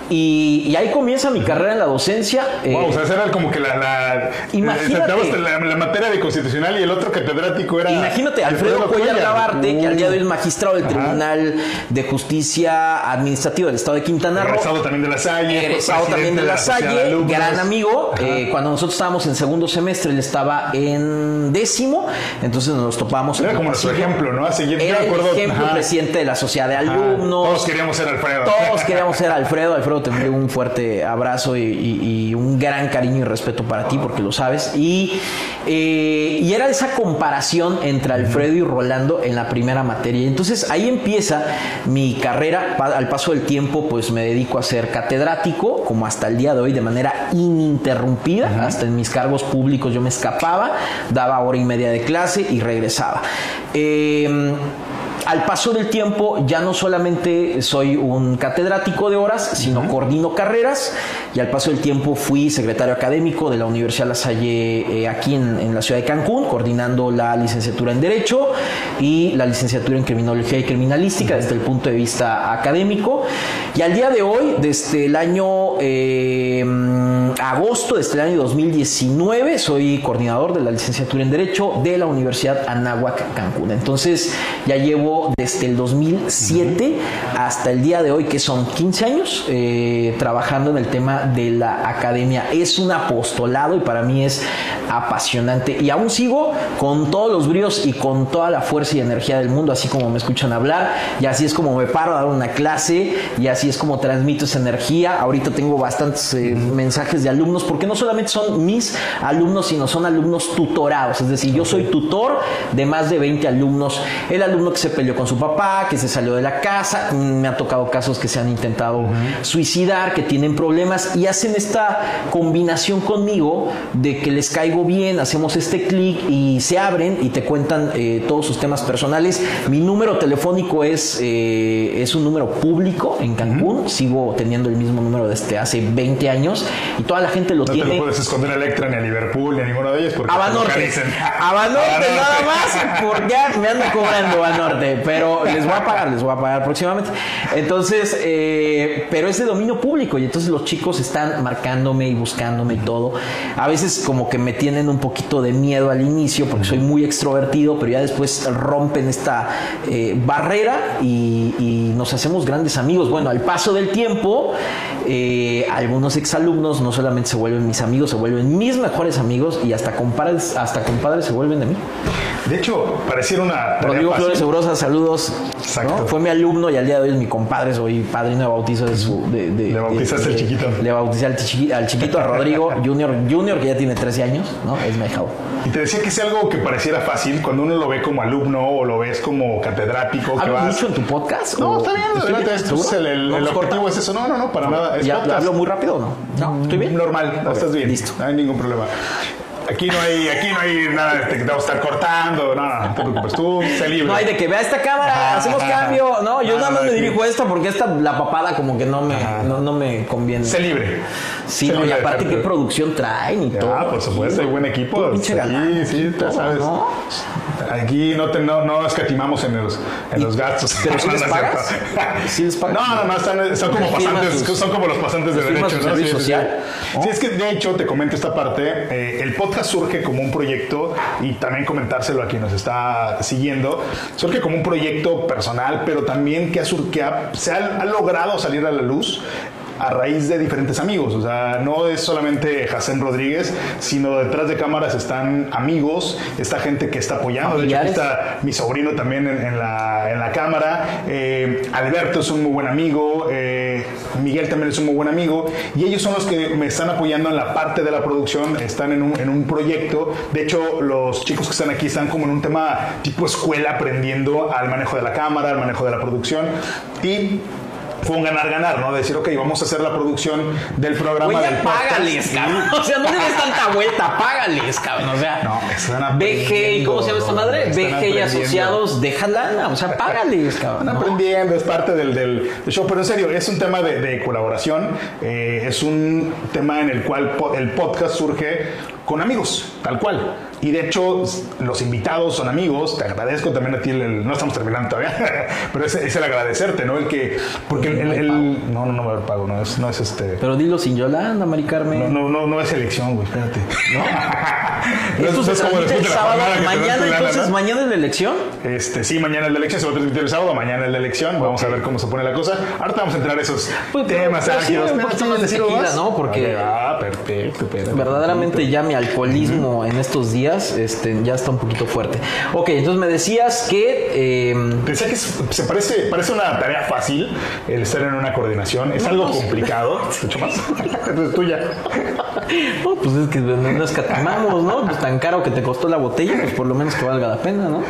Y, y, ahí comienza mi carrera en la docencia. Wow, o sea, esa era como que la, la, imagínate, la, la, materia de constitucional y el otro catedrático era. Imagínate, Alfredo Cuellar Labarte, que al día de hoy es magistrado del Tribunal de Justicia Administrativa del Estado de Quintana Roo. Egresado también de la Salle. Egresado también de la, Salle, gran amigo. Eh, cuando nosotros estábamos en segundo semestre, él estaba en décimo, entonces nos topamos. Era como nuestro ejemplo, ¿no? Era el ejemplo presidente de la sociedad de alumnos. Todos queríamos ser Alfredo. Todos queríamos ser Alfredo. Alfredo, te un fuerte abrazo y, y, y, un gran cariño y respeto para ti, porque lo sabes. Y, eh, y era esa comparación entre Alfredo y Rolando en la primera materia. Entonces ahí empieza mi carrera. Al paso del tiempo, pues me dedico a ser catedrático, como hasta el día de hoy, de manera ininterrumpida. Hasta en mis cargos públicos yo me escapaba, daba hora y media de clase y regresaba. Eh, al paso del tiempo ya no solamente soy un catedrático de horas, sino coordino carreras y al paso del tiempo fui secretario académico de la Universidad La Salle eh, aquí en, en, la ciudad de Cancún, coordinando la licenciatura en Derecho y la licenciatura en Criminología y Criminalística desde el punto de vista académico. Y al día de hoy, desde el año eh, agosto, desde el año 2019, soy coordinador de la licenciatura en Derecho de la Universidad Anáhuac Cancún. Entonces ya llevo desde el 2007 hasta el día de hoy, que son 15 años, eh, trabajando en el tema de la academia. Es un apostolado y para mí es apasionante. Y aún sigo con todos los bríos y con toda la fuerza y energía del mundo, así como me escuchan hablar, y así es como me paro a dar una clase, y así es como transmito esa energía. Ahorita tengo bastantes eh, mensajes de alumnos, porque no solamente son mis alumnos, sino son alumnos tutorados. Es decir, yo soy tutor de más de 20 alumnos. El alumno que se peleó con su papá, que se salió de la casa, me ha tocado casos que se han intentado suicidar, que tienen problemas y hacen esta combinación conmigo de que les caigo bien, hacemos este clic y se abren y te cuentan eh, todos sus temas personales. Mi número telefónico es, eh, es un número público en Cancún, sigo teniendo el mismo número desde hace 20 años y toda la gente lo no tiene. No te lo puedes esconder a Electra ni a Liverpool ni a ninguno de ellos porque a Banorte, a Banorte nada más porque me anda cobrando Banorte, pero les voy a pagar, les voy a pagar próximamente. Entonces, eh, pero es de dominio público y entonces los chicos están marcándome y buscándome y todo. A veces como que me tienen un poquito de miedo al inicio porque soy muy extrovertido, pero ya después rompen esta eh, barrera y, y, nos hacemos grandes amigos. Bueno, al paso del tiempo, eh, algunos exalumnos no solamente se vuelven mis amigos, se vuelven mis mejores amigos y hasta compadres, hasta compadres se vuelven de mí. De hecho, pareciera una... Rodrigo Flores Ebrosa, saludos. Exacto. ¿no? Fue mi alumno y al día de hoy es mi compadre, soy padrino de bautizo de su... De, de, le bautizaste al chiquito. Le bauticé al, chiqui, al chiquito, a Rodrigo Junior, Junior, que ya tiene 13 años, ¿no? Es mi hijado. Y te decía que es algo que pareciera fácil cuando uno lo ve como alumno o lo ves como catedrático. ¿Hablo que vas... mucho en tu podcast? No, está bien, adelante. Es el, el, el objetivo es eso. No, no, no, para nada. Es ¿Ya hablo muy rápido o no? No, ¿estoy bien? Normal, okay. estás bien. Listo. No hay ningún problema. Aquí no hay, aquí no hay nada de que te vamos a estar cortando. No, no, no te preocupes. Tú, sé libre. No hay de que vea esta cámara, Ajá, hacemos ajá. cambio. No, yo nada más me sí. dirijo a esta porque esta, la papada como que no me, no, no me conviene. Sé libre. Sí, Sé no, y libre, aparte qué producción traen y todo. Ah, por supuesto, hay buen equipo. Galán, Sí, sí, tú sabes. ¿no? Aquí no, te, no, no escatimamos en los, en ¿Y- los gastos. pero sí No, les no es pagas? ¿Sí les pagas? No, nada más están, son como ¿Firman pasantes, sus- son como los pasantes de derecho, ¿no? Sí, sí, sí. social? Sí, es que de hecho te comento esta parte. eh, el podcast surge como un proyecto y también comentárselo a quien nos está siguiendo. Surge como un proyecto personal, pero también que, ha, que se ha logrado salir a la luz a raíz de diferentes amigos. O sea, no es solamente Jacén Rodríguez, sino detrás de cámaras están amigos, está gente que está apoyando. De hecho, aquí está mi sobrino también en, en la, en la cámara. Eh, Alberto es un muy buen amigo. eh, Miguel también es un muy buen amigo. Y ellos son los que me están apoyando en la parte de la producción. Están en un, en un proyecto. De hecho, los chicos que están aquí están como en un tema tipo escuela, aprendiendo al manejo de la cámara, al manejo de la producción. Y fue un ganar-ganar, ¿no? De decir, ok, vamos a hacer la producción del programa Güey, del ya podcast. págales, cabrón. O sea, no le des tanta vuelta, págales, cabrón. O sea, No, están BG, ¿cómo se llama esta madre? BG y asociados, déjala, o sea, págales, cabrón. Están ¿no? aprendiendo, es parte del, del- show, pero en serio, es un tema de, de colaboración, eh, es un tema en el cual el podcast surge con amigos, tal cual. Y de hecho, los invitados son amigos, te agradezco también a ti, el, el- no estamos terminando todavía, pero es, es el agradecerte, ¿no? El que, porque el, el- no, no, no me va a pago, no es, no es este... Pero dilo sin Yolanda, Mari Carmen. No, no, no, no es elección, güey, espérate. No, Esto se es como el la sábado. Mañana, lana, entonces, mañana es la elección. Este, sí, mañana es la elección, se va a transmitir el sábado, mañana es la elección, vamos a ver cómo se pone la cosa. Ahorita vamos a entrar a esos Pues, temas Ok, Ah, perfecto, espérate. Verdaderamente ya mi alcoholismo en estos días este, ya está un poquito fuerte. Ok, entonces me decías que... eh, Pensé que se parece, parece una tarea fácil el estar en una coordinación. Es algo complicado. ¿Escucho más? es tuya. oh, pues es que no no escatimamos, ¿no? Pues tan caro que te costó la botella, pues por lo menos que valga la pena, ¿no?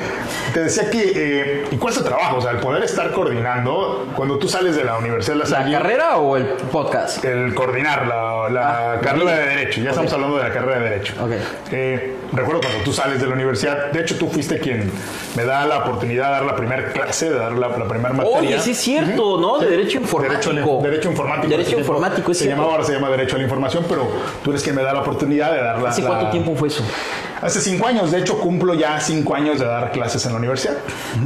Te decía que eh, y cuesta trabajo, o sea, el poder estar coordinando cuando tú sales de la Universidad de La ¿La Salle. carrera o el podcast? El coordinar la, la Ah, carrera de Derecho. Ya estamos hablando de la carrera de Derecho. Ok. Eh, recuerdo cuando tú sales de la universidad, de hecho tú fuiste quien me da la oportunidad de dar la primera clase, de dar la, la primera materia. Oye, sí es cierto, ¿no? De derecho informático. Derecho, informático. Derecho informático, es Se cierto. llamaba, ahora se llama Derecho a la Información, pero tú eres quien me da la oportunidad de dar la... ¿Hace la- cuánto tiempo fue eso? Hace cinco años, de hecho cumplo ya cinco años de dar clases en la universidad.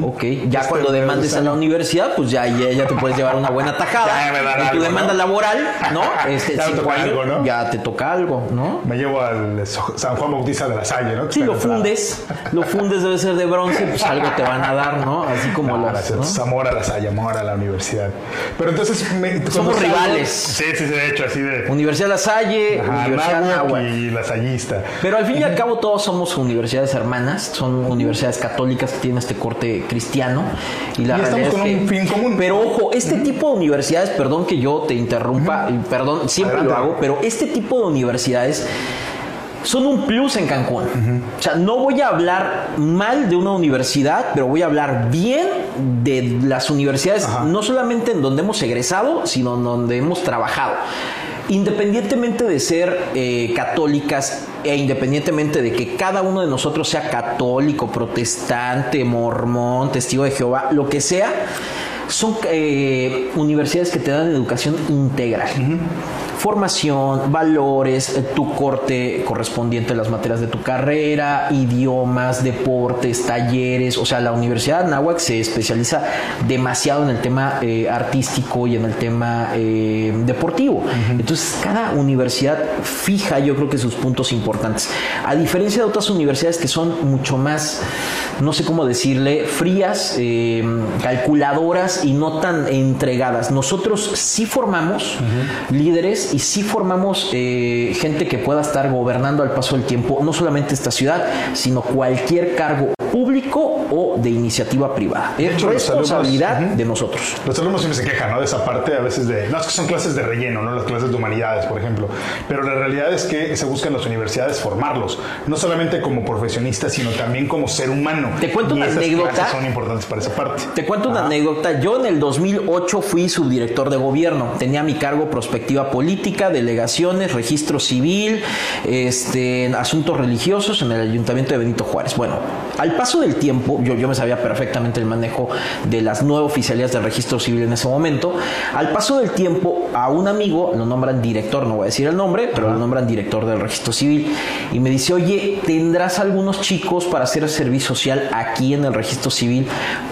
Ok, ya Este, cuando demandes a la universidad, pues ya, ya, ya te puedes llevar una buena tajada. Ya me dan en tu algo, demanda ¿no? laboral, ¿no? Este, Ya cinco toca algo, ¿no? Ya te toca algo, ¿no? Me llevo al San Juan Bautista de la Salle, ¿no? Que Si está lo fundes, lo fundes debe ser de bronce, pues algo te van a dar, ¿no? Así como No. Pues, amor a la Salle, amor a la universidad. Pero entonces... me- Somos rivales. Sí, sí, sí, de hecho, así de... Universidad La Salle, Ajá, Universidad y la Sallista. Pero al fin y al cabo todos somos universidades hermanas, son universidades católicas que tienen este corte cristiano y la Y estamos con un fin común. Pero ojo, este tipo de universidades, perdón que yo te interrumpa, y perdón, siempre Adelante. lo hago, pero este tipo de universidades son un plus en Cancún. O sea, no voy a hablar mal de una universidad, pero voy a hablar bien de las universidades, Ajá. no solamente en donde hemos egresado, sino en donde hemos trabajado. Independientemente de ser eh, católicas e independientemente de que cada uno de nosotros sea católico, protestante, mormón, testigo de Jehová, lo que sea, son eh, universidades que te dan educación integral. Formación, valores, eh, tu corte correspondiente a las materias de tu carrera, idiomas, deportes, talleres. O sea, la Universidad de Anáhuac se especializa demasiado en el tema eh, artístico y en el tema eh, deportivo. Entonces, cada universidad fija, yo creo que sus puntos importantes. A diferencia de otras universidades que son mucho más, no sé cómo decirle, frías, eh, calculadoras y no tan entregadas. Nosotros sí formamos líderes y sí formamos eh, gente que pueda estar gobernando al paso del tiempo, no solamente esta ciudad, sino cualquier cargo público o de iniciativa privada. Es hecho, los responsabilidad alumnos, de nosotros. Los alumnos siempre se quejan, ¿no? De esa parte a veces de... No, es que son clases de relleno, ¿no? Las clases de humanidades, por ejemplo. Pero la realidad es que se busca en las universidades formarlos. No solamente como profesionistas, sino también como ser humano. Te cuento Y una esas anécdota. son importantes para esa parte. Te cuento una anécdota. Yo en el 2008 fui subdirector de gobierno. Tenía mi cargo prospectiva política, delegaciones, registro civil, este, asuntos religiosos en el ayuntamiento de Benito Juárez. Bueno, al paso del tiempo, yo, yo me sabía perfectamente el manejo de las nueve oficialías del registro civil en ese momento. Al paso del tiempo, a un amigo lo nombran director, no voy a decir el nombre, pero lo nombran director del registro civil. Y me dice, oye, ¿tendrás algunos chicos para hacer servicio social aquí en el registro civil?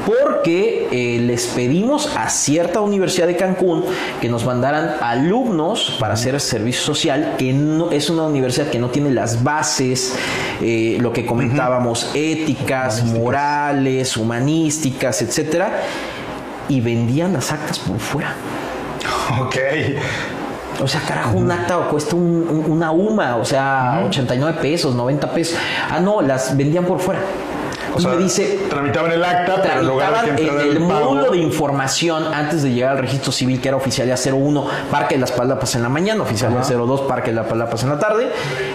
Porque eh, les pedimos a cierta universidad de Cancún que nos mandaran alumnos para hacer servicio social, que no, es una universidad que no tiene las bases, eh, lo que comentábamos, éticas, morales, humanísticas, etcétera, y vendían las actas por fuera. Ok. O sea, carajo, un acta cuesta un- un- una UMA, o sea, 89 pesos, 90 pesos. Ah, no, las vendían por fuera. O sea, me dice, tramitaban el acta, pero en lugar de que el, el módulo de información antes de llegar al registro civil, que era oficialía 01, Parque de las Palapas en la mañana, oficialía 02, Parque de las Palapas en la tarde.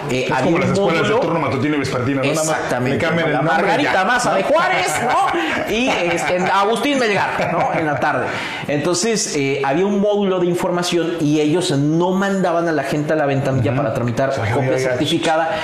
Eh, es como las escuelas de turno matutino y vespertino, ¿no? Exactamente. Nada más, la Margarita Maza de Juárez, ¿no? Y este, Agustín Melgar, ¿no? En la tarde. Entonces, eh, había un módulo de información y ellos no mandaban a la gente a la ventanilla para tramitar copia certificada.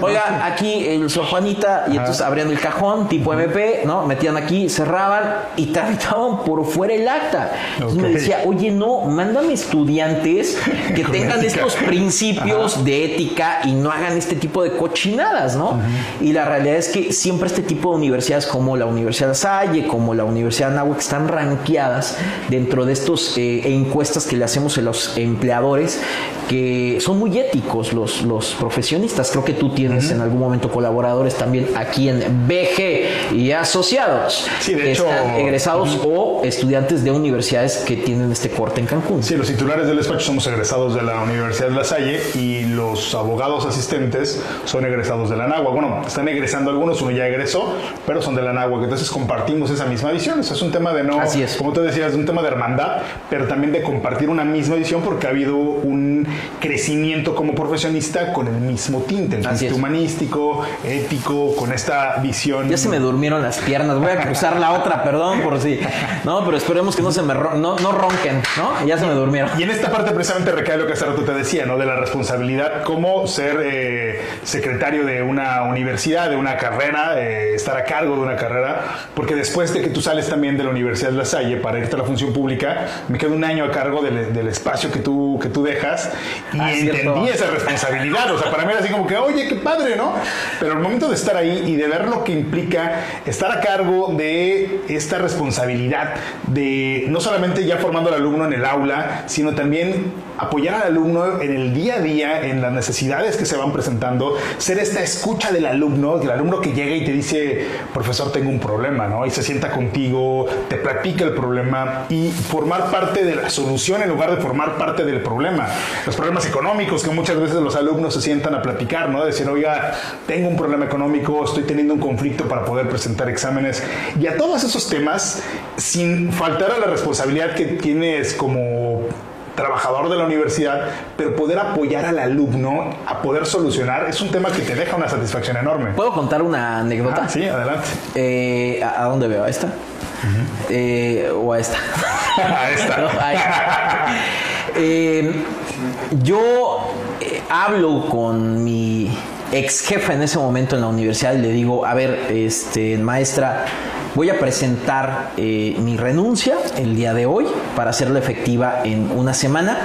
Oiga, aquí el Sor Juanita, y entonces abrían el cajón tipo MP, ¿no? Metían aquí, cerraban y tramitaban por fuera el acta. Entonces me decía, oye, no, mándame estudiantes que tengan estos principios de ética y no hagan este tipo de cochinadas, ¿no? Y la realidad es que siempre este tipo de universidades como la Universidad de Salle, como la Universidad de Anáhuac, están ranqueadas dentro de estos eh, encuestas que le hacemos a los empleadores que son muy éticos los, los profesionistas. Creo que tú tienes en algún momento colaboradores también aquí en Y asociados. Sí, de hecho. egresados o estudiantes de universidades que tienen este corte en Cancún. Sí, los titulares del despacho somos egresados de la Universidad de La Salle y los abogados asistentes son egresados de la NAGUA. Bueno, están egresando algunos, uno ya egresó, pero son de la NAGUA. Entonces compartimos esa misma visión. Eso es un tema de no. Así es. Como te decías, es un tema de hermandad, pero también de compartir una misma visión porque ha habido un crecimiento como profesionista con el mismo tinte, el tinte humanístico, ético, con esta visión. Ya se me durmieron las piernas, voy a cruzar la otra, perdón por si. No, pero esperemos que no se me no, no ronquen, ¿no? Ya se me durmieron. Y en esta parte precisamente recae lo que hace rato te decía, ¿no? De la responsabilidad, como ser eh, secretario de una universidad, de una carrera, eh, estar a cargo de una carrera, porque después de que tú sales también de la Universidad de La Salle para irte a la función pública, me quedo un año a cargo del, del espacio que tú, que tú dejas y ah, entendí esa responsabilidad. O sea, para mí era así como que, oye, qué padre, ¿no? Pero el momento de estar ahí y de ver lo que implica estar a cargo de esta responsabilidad de no solamente ya formando al alumno en el aula, sino también apoyar al alumno en el día a día, en las necesidades que se van presentando, ser esta escucha del alumno, del alumno que llega y te dice, profesor, tengo un problema, ¿no? Y se sienta contigo, te platica el problema y formar parte de la solución en lugar de formar parte del problema. Los problemas económicos que muchas veces los alumnos se sientan a platicar, ¿no? Decir, oiga, tengo un problema económico, estoy teniendo un conflicto para poder presentar exámenes. Y a todos esos temas, sin faltar a la responsabilidad que tienes como trabajador de la universidad, pero poder apoyar al alumno a poder solucionar es un tema que te deja una satisfacción enorme. ¿Puedo contar una anécdota? Ah, sí, adelante. Eh, ¿a, dónde veo? ¿A esta? Eh, ¿O a esta? a esta. Eh, yo hablo con mi ex jefe en ese momento en la universidad y le digo, a ver, este, maestra, voy a presentar eh, mi renuncia el día de hoy para hacerla efectiva en una semana.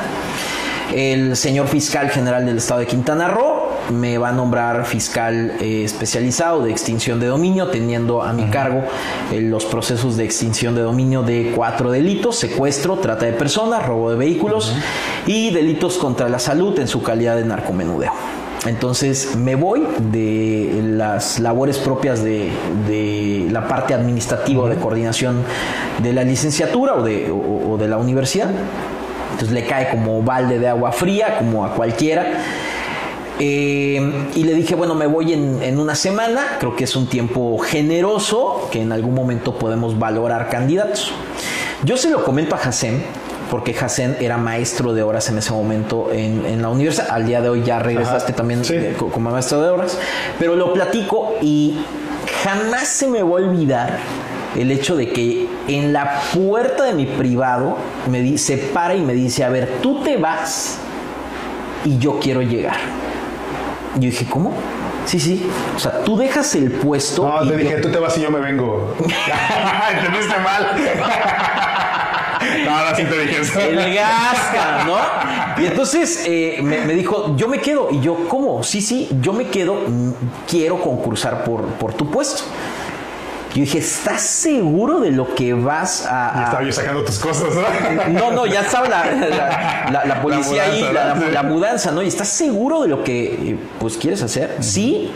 El señor fiscal general del estado de Quintana Roo me va a nombrar fiscal eh, especializado de extinción de dominio, teniendo a mi cargo eh, los procesos de extinción de dominio de cuatro delitos, secuestro, trata de personas, robo de vehículos y delitos contra la salud en su calidad de narcomenudeo. Entonces me voy de las labores propias de, la parte administrativa de coordinación de la licenciatura o de, de la universidad. Entonces le cae como balde de agua fría, como a cualquiera. Eh, y le dije, bueno, me voy en, en, una semana, creo que es un tiempo generoso, que en algún momento podemos valorar candidatos. Yo se lo comento a Jacén, porque Hassen era maestro de horas en ese momento en, la universidad. Al día de hoy ya regresaste también como maestro de horas. Pero lo platico y jamás se me va a olvidar el hecho de que en la puerta de mi privado me dice, para y me dice, a ver, tú te vas y yo quiero llegar. Yo dije, ¿cómo? Sí, sí. O sea, tú dejas el puesto. No, te dije, tú te vas y yo me vengo. Entendiste mal. No, te dije El gasca, ¿no? Y entonces eh, me, dijo, yo me quedo. Y yo, ¿cómo? Sí, sí, yo me quedo. Mm, quiero concursar por, por tu puesto. Yo dije, ¿estás seguro de lo que vas a...? estaba yo sacando tus cosas, ¿no? No, no, ya estaba la, policía ahí, la, mudanza, ¿no? ¿Y estás seguro de lo que pues quieres hacer? Sí.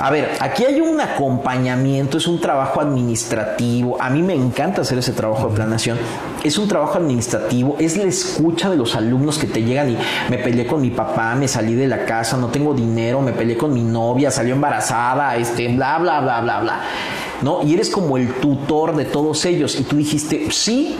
A ver, aquí hay un acompañamiento, es un trabajo administrativo. A mí me encanta hacer ese trabajo de planación. Es un trabajo administrativo, es la escucha de los alumnos que te llegan y me peleé con mi papá, me salí de la casa, no tengo dinero, me peleé con mi novia, salió embarazada, este, bla, bla, bla, bla, bla ¿no? Y eres como el tutor de todos ellos. Y tú dijiste, sí,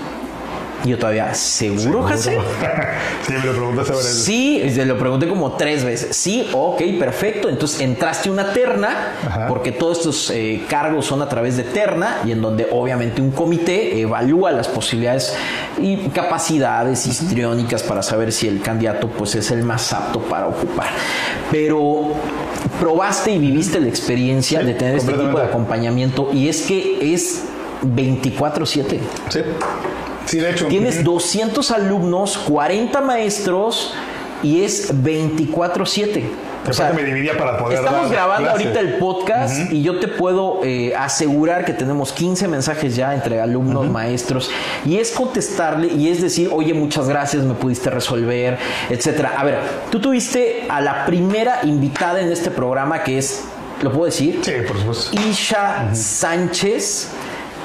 y yo todavía, ¿seguro, José? sí, me lo preguntaste varias veces. Sí, se lo pregunté como tres veces. Sí, ok, perfecto. Entonces entraste una terna, Ajá. porque todos estos eh, cargos son a través de terna y en donde obviamente un comité evalúa las posibilidades y capacidades histriónicas para saber si el candidato pues es el más apto para ocupar. Pero probaste y viviste la experiencia Sí, de tener este tipo de acompañamiento y es que es 24/7. Sí. Sí, de hecho. Tienes ujú. 200 alumnos, 40 maestros y es 24/7. O sea, me dividía para poder estamos grabando ahorita el podcast y yo te puedo eh, asegurar que tenemos 15 mensajes ya entre alumnos, maestros y es contestarle y es decir, oye, muchas gracias, me pudiste resolver, etcétera. A ver, tú tuviste a la primera invitada en este programa que es, ¿lo puedo decir? Sí, por supuesto. Isha Sánchez.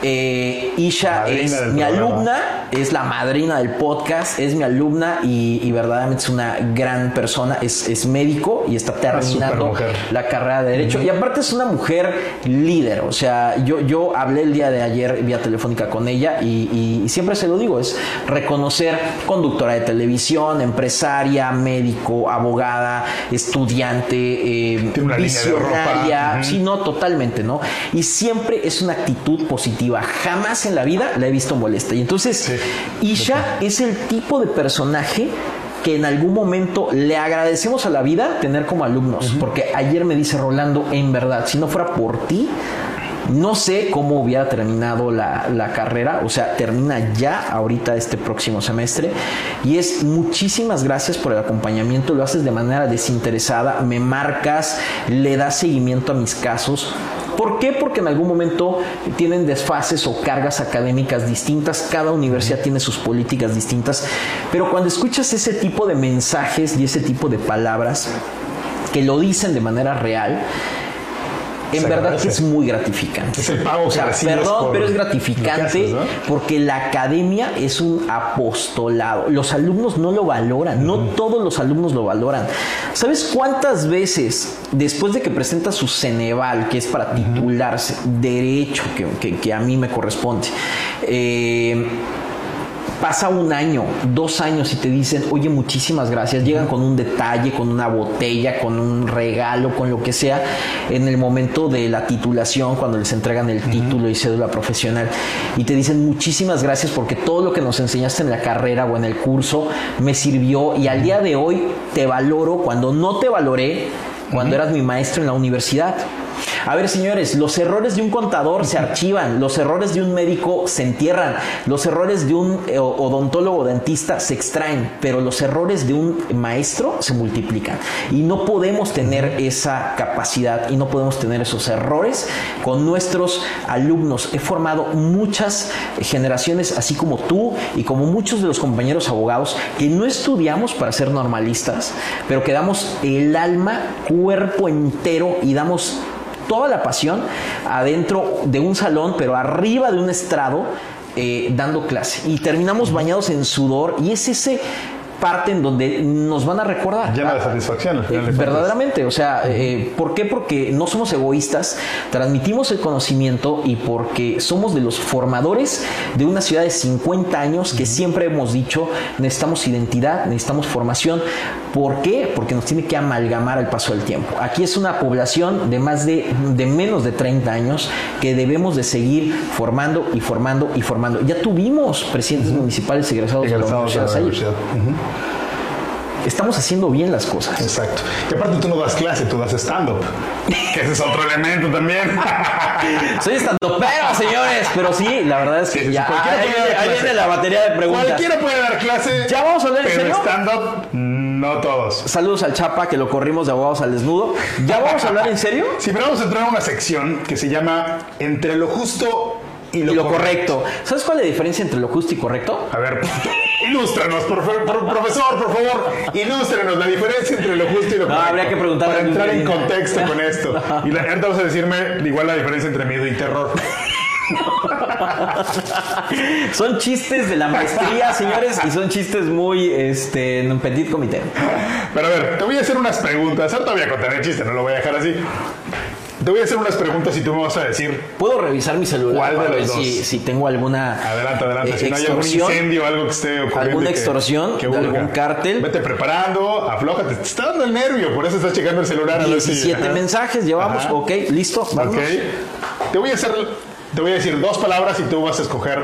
Eh, Isha Madrina es mi programa. alumna, es la madrina del podcast, es mi alumna y, y verdaderamente es una gran persona, es, es médico y está terminando la carrera de Derecho. Y aparte es una mujer líder, o sea, yo, yo hablé el día de ayer vía telefónica con ella y, y siempre se lo digo, es reconocer conductora de televisión, empresaria, médico, abogada, estudiante, eh, visionaria, sí, no, totalmente, ¿no? Y siempre es una actitud positiva. Jamás en la vida la he visto molesta. Y entonces, Sí. Isha es el tipo de personaje que en algún momento le agradecemos a la vida tener como alumnos. Porque ayer me dice Rolando, en verdad, si no fuera por ti, no sé cómo hubiera terminado la, la carrera, o sea, termina ya ahorita este próximo semestre. Y es muchísimas gracias por el acompañamiento, lo haces de manera desinteresada, me marcas, le das seguimiento a mis casos. ¿Por qué? Porque en algún momento tienen desfases o cargas académicas distintas, cada universidad tiene sus políticas distintas, pero cuando escuchas ese tipo de mensajes y ese tipo de palabras que lo dicen de manera real, en Se verdad agradece. que es muy gratificante. Es el pago que O sea, recibes perdón, por pero es gratificante haces, ¿no? porque la academia es un apostolado. Los alumnos no lo valoran, no todos los alumnos lo valoran. ¿Sabes cuántas veces después de que presenta su Ceneval, que es para titularse, derecho que, que- que a mí me corresponde, eh, pasa un año, dos años y te dicen, oye, muchísimas gracias. Llegan con un detalle, con una botella, con un regalo, con lo que sea, en el momento de la titulación, cuando les entregan el título y cédula profesional. Y te dicen, muchísimas gracias porque todo lo que nos enseñaste en la carrera o en el curso me sirvió y al día de hoy te valoro cuando no te valoré cuando eras mi maestro en la universidad. A ver, señores, los errores de un contador se archivan, los errores de un médico se entierran, los errores de un eh, odontólogo o dentista se extraen, pero los errores de un maestro se multiplican. Y no podemos tener esa capacidad y no podemos tener esos errores con nuestros alumnos. He formado muchas generaciones, así como tú y como muchos de los compañeros abogados, que no estudiamos para ser normalistas, pero que damos el alma, cuerpo entero y damos toda la pasión adentro de un salón, pero arriba de un estrado, eh, dando clase. Y terminamos bañados en sudor y es ese parte en donde nos van a recordar. Llena de satisfacción. al final Eh, de verdaderamente, o sea, eh, ¿por qué? Porque no somos egoístas, transmitimos el conocimiento y porque somos de los formadores de una ciudad de 50 años que siempre hemos dicho, necesitamos identidad, necesitamos formación. ¿Por qué? Porque nos tiene que amalgamar al paso del tiempo. Aquí es una población de más de, de menos de 30 años que debemos de seguir formando y formando y formando. Ya tuvimos presidentes municipales egresados, de la Egresados de Universidad la universidad. Ujú. Estamos haciendo bien las cosas. Exacto. Y aparte tú no das clase, tú das stand-up. Que ese es otro elemento también. Soy estandopero, señores, pero sí, la verdad es que Sí, sí, ya cualquiera ahí, puede viene la batería de preguntas. Cualquiera puede dar clase. ¿Ya vamos a hablar en pero serio? stand-up, no todos. Saludos al Chapa que lo corrimos de abogados al desnudo. ¿Ya vamos a hablar en serio? Sí, pero vamos a entrar a una sección que se llama Entre lo justo y lo, Y lo correcto. ¿Sabes cuál es la diferencia entre lo justo y correcto? A ver, ilústranos, por fa- por- profesor, por favor. Ilústranos la diferencia entre lo justo y lo No, correcto. habría que preguntarle Para entrar en contexto con esto. Y la ahorita vas a decirme igual la diferencia entre miedo y terror. Son chistes de la maestría, señores, y son chistes muy este, en un petit comité. Pero a ver, te voy a hacer unas preguntas. Ahorita voy a contar el chiste, no lo voy a dejar así. Te voy a hacer unas preguntas y tú me vas a decir. ¿Puedo revisar mi celular ¿Cuál de para ver los si, dos? si tengo alguna Adelante, adelante. eh, si no hay algún incendio o algo que esté ocurriendo. ¿Alguna que- extorsión que de algún cártel? Vete preparando, aflójate. Te está dando el nervio, por eso estás checando el celular. a ver si- 17 Ajá. mensajes llevamos, Ajá. ok, listo, vámonos. Ok. Te voy a hacer, te voy a decir dos palabras y tú vas a escoger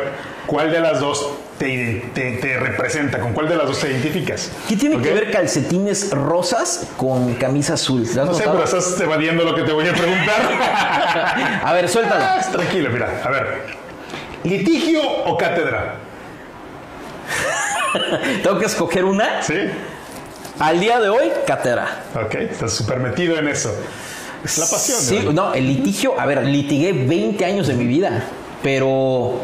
cuál de las dos te, te, te representa, con cuál de las dos te identificas. ¿Qué tiene que ver calcetines rosas con camisa azul? ¿Lo has No sé, notado? pero estás evadiendo lo que te voy a preguntar. A ver, suéltalo. Ah, Tranquilo, mira, a ver. ¿Litigio o cátedra? Tengo que escoger una. ¿Sí? Al día de hoy, cátedra. Ok, estás súper metido en eso. Es la pasión. Sí, ¿no? no, el litigio, a ver, litigué 20 años de mi vida, pero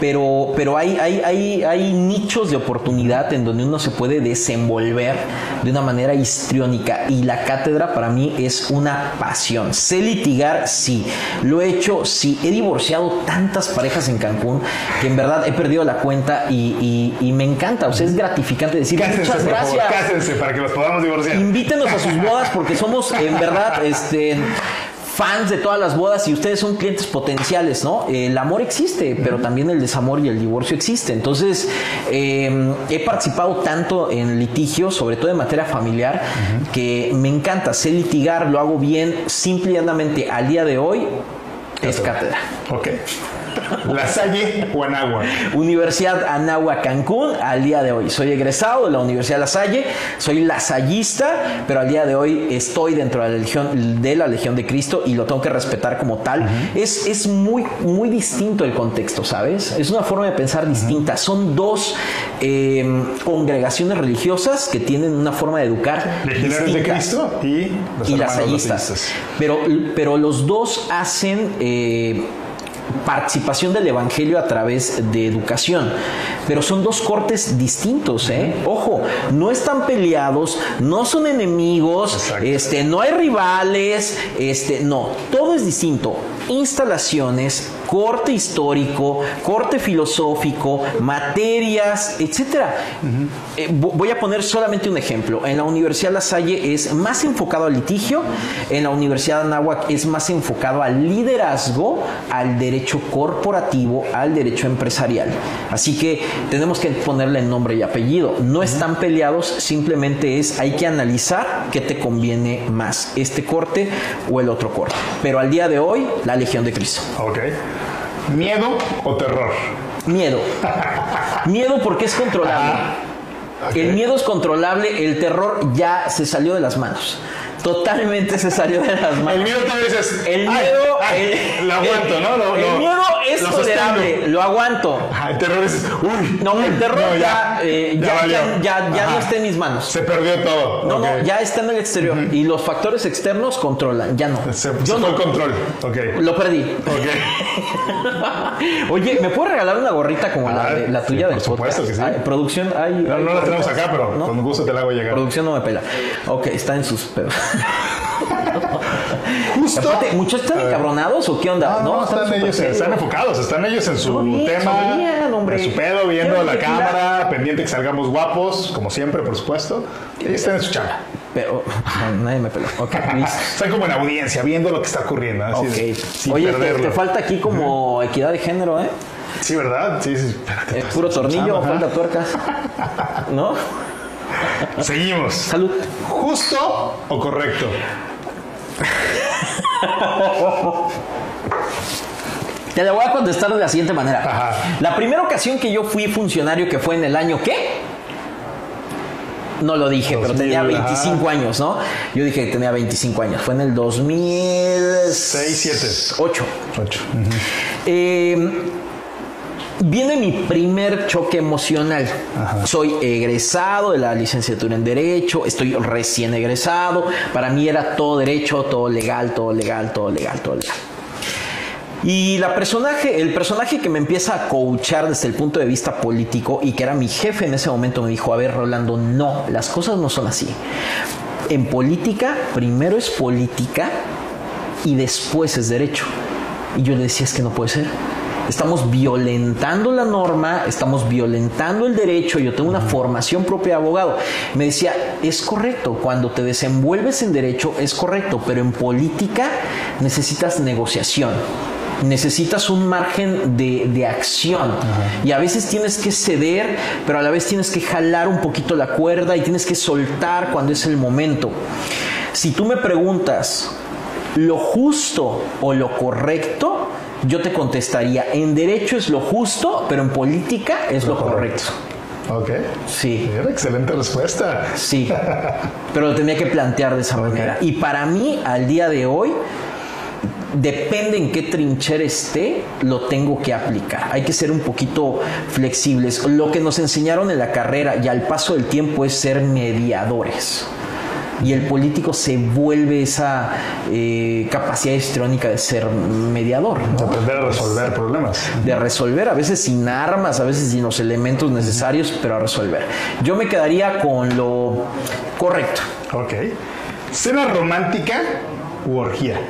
pero pero hay, hay, hay, hay nichos de oportunidad en donde uno se puede desenvolver de una manera histriónica y la cátedra para mí es una pasión. Sé litigar, sí. Lo he hecho, sí. He divorciado tantas parejas en Cancún que en verdad he perdido la cuenta y, y- y me encanta. O sea, es gratificante decir Cásense, muchas por favor, gracias. cásense para que los podamos divorciar. Invítenos a sus bodas porque somos en verdad este fans de todas las bodas y ustedes son clientes potenciales, ¿no? El amor existe, pero también el desamor y el divorcio existe. Entonces, eh, he participado tanto en litigios, sobre todo en materia familiar, que me encanta. Sé litigar, lo hago bien, simple y llanamente al día de hoy es cátedra. Ok. ¿La Salle o Anagua? Universidad Anáhuac Cancún al día de hoy. Soy egresado de la Universidad La Salle, soy lasallista, pero al día de hoy estoy dentro de la Legión de, la Legión de Cristo y lo tengo que respetar como tal. es, es muy, muy distinto el contexto, ¿sabes? Es una forma de pensar distinta. Son dos eh, congregaciones religiosas que tienen una forma de educar. Legionarios de Cristo y los y lasallistas. Pero, pero los dos hacen eh, participación del Evangelio a través de educación. Pero son dos cortes distintos, ¿eh? Ojo, no están peleados, no son enemigos, Exacto. este, no hay rivales, este, no, todo es distinto. Instalaciones, corte histórico, corte filosófico, materias, etcétera. Eh, vo- voy a poner solamente un ejemplo. En la Universidad La Salle es más enfocado al litigio, en la Universidad Anáhuac es más enfocado al liderazgo, al derecho corporativo, al derecho empresarial. Así que tenemos que ponerle nombre y apellido. No están peleados, simplemente es hay que analizar qué te conviene más, este corte o el otro corte. Pero al día de hoy, la Legión de Cristo. Ok. ¿Miedo o terror? Miedo. Miedo porque es controlable. Ok. El miedo es controlable, el terror ya se salió de las manos. Totalmente se salió de las El manos. miedo te dices. El "Ay, miedo, ay, el, lo aguanto, ¿no? Lo- el lo- miedo es tolerable, lo aguanto. Ajá, el terror es. Uy. No, el terror No, ya, eh, ya, ya- ya- ya no está en mis manos. Se perdió todo. No, Ok. no, ya está en el exterior. Y los factores externos controlan, ya no. Se, Yo se no. fue el control. Ok. Lo perdí. Ok. Oye, ¿me puedes regalar una gorrita como la, Ah, de- la sí, tuya por del supuesto podcast? que sí. Ay, producción, hay. No, hay no la tenemos acá, pero ¿no? con gusto te la hago llegar. Producción no me pela. Ok, está en sus pedos. Justo. Aparte, ¿Muchos están encabronados o qué onda? No, no, están, ellos, serios. están enfocados, están ellos en su bien, tema, en su pedo, viendo la cámara, pendiente que salgamos guapos, como siempre, por supuesto. Ellos están en su chamba. Pero no, nadie me peló. Ok, listo. Están como en audiencia, viendo lo que está ocurriendo. Así Ok. de- sin Oye, te, te falta aquí como equidad de género, ¿eh? Sí, ¿verdad? Sí, sí. Espérate, Es pues, puro tornillo, falta tuercas. ¿No? Seguimos. Salud. ¿Justo o correcto? Te la voy a contestar de la siguiente manera. Ajá. La primera ocasión que yo fui funcionario, que fue en el año ¿qué? No lo dije, pero 2000, tenía ajá. 25 años, ¿no? Yo dije que tenía 25 años. Fue en el 2008. 6, 7. 8. Eh, viene mi primer choque emocional. Soy egresado de la licenciatura en Derecho, estoy recién egresado. Para mí era todo derecho, todo legal, todo legal, todo legal, todo legal. Y la personaje, el personaje que me empieza a coachar desde el punto de vista político y que era mi jefe en ese momento me dijo, a ver Rolando, no, las cosas no son así. En política, primero es política y después es derecho. Y yo le decía, es que no puede ser. Estamos violentando la norma, estamos violentando el derecho, yo tengo una formación propia de abogado. Me decía, es correcto, cuando te desenvuelves en derecho es correcto, pero en política necesitas negociación necesitas un margen de, acción. Y a veces tienes que ceder, pero a la vez tienes que jalar un poquito la cuerda y tienes que soltar cuando es el momento. Si tú me preguntas lo justo o lo correcto, yo te contestaría, en derecho es lo justo, pero en política es lo, correcto. Ok. Sí. excelente respuesta. Sí. Pero lo tenía que plantear de esa manera. Y para mí, al día de hoy, depende en qué trinchera esté, lo tengo que aplicar. Hay que ser un poquito flexibles. Lo que nos enseñaron en la carrera y al paso del tiempo es ser mediadores. Y el político se vuelve esa eh, capacidad histrónica de ser mediador. De aprender a resolver problemas. De resolver, a veces sin armas, a veces sin los elementos necesarios, pero a resolver. Yo me quedaría con lo correcto. Ok. ¿Cena romántica u orgía?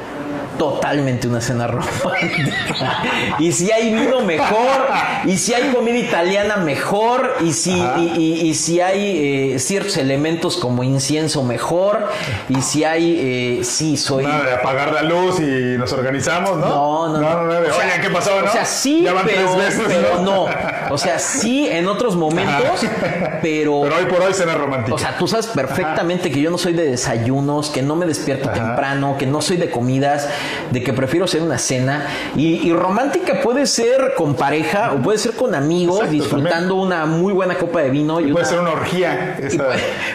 Totalmente una cena romántica. y si hay vino, mejor. Y si hay comida italiana, mejor. Y si, y, si hay eh, ciertos elementos como incienso, mejor. Y si hay, eh, sí, soy. Nada de apagar la luz y nos organizamos, ¿no? No, no, no. Oye, ¿qué pasó? O sea, sí, pero, ¿no? O sea, sí en otros momentos, pero. Pero hoy por hoy cena romántica. O sea, tú sabes perfectamente que yo no soy de desayunos, que no me despierto temprano, que no soy de comidas de que prefiero hacer una cena. Y, romántica puede ser con pareja o puede ser con amigos, disfrutando una muy buena copa de vino. Y, puede ser una orgía.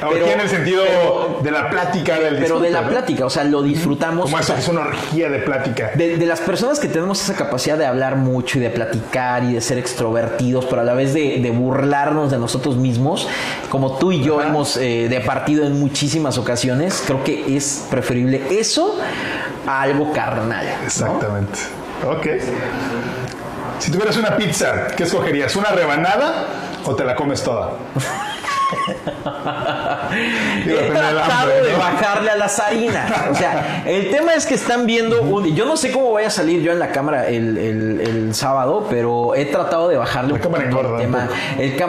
orgía en el sentido de la plática del Pero de la plática, o sea, lo disfrutamos. Como eso, es una orgía de plática. De, las personas que tenemos esa capacidad de hablar mucho y de platicar y de ser extrovertidos, pero a la vez de, burlarnos de nosotros mismos, como tú y yo hemos eh, departido en muchísimas ocasiones, creo que es preferible eso a algo carnal. Exactamente. Ok. Si tuvieras una pizza, ¿qué escogerías? ¿Una rebanada o te la comes toda? He tratado de bajarle a las harinas. O sea, el tema es que están viendo un. Yo no sé cómo voy a salir yo en la cámara el, sábado, pero he tratado de bajarle la cámara engorda, tema.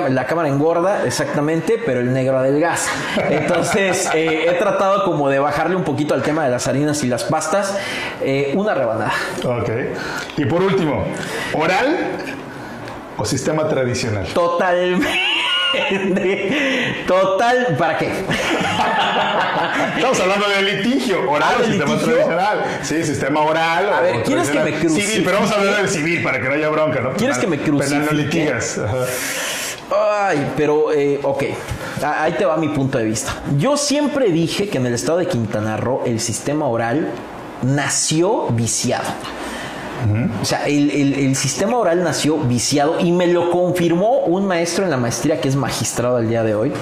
la cámara engorda, exactamente, pero el negro gas Entonces, eh, he tratado como de bajarle un poquito al tema de las harinas y las pastas. Eh, una rebanada. Ok. Y por último, ¿oral o sistema tradicional? Totalmente. Total, ¿para qué? Estamos hablando de litigio, oral o sistema tradicional. Sí, sistema oral. A ver, ¿quieres que me cruce? Civil, pero vamos a hablar del civil para que no haya bronca, ¿no? ¿Quieres que me cruce? Penal no litigas. Ay, pero, eh, ok, ahí te va mi punto de vista. Yo siempre dije que en el estado de Quintana Roo el sistema oral nació viciado. O sea, el, sistema oral nació viciado y me lo confirmó un maestro en la maestría que es magistrado al día de hoy,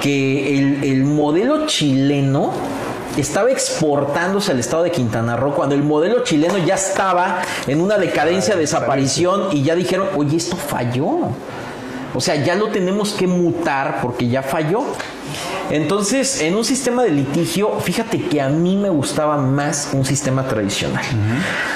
que el, modelo chileno estaba exportándose al estado de Quintana Roo cuando el modelo chileno ya estaba en una decadencia, desaparición y ya dijeron, oye, esto falló. O sea, ya lo tenemos que mutar porque ya falló. Entonces, en un sistema de litigio, fíjate que a mí me gustaba más un sistema tradicional.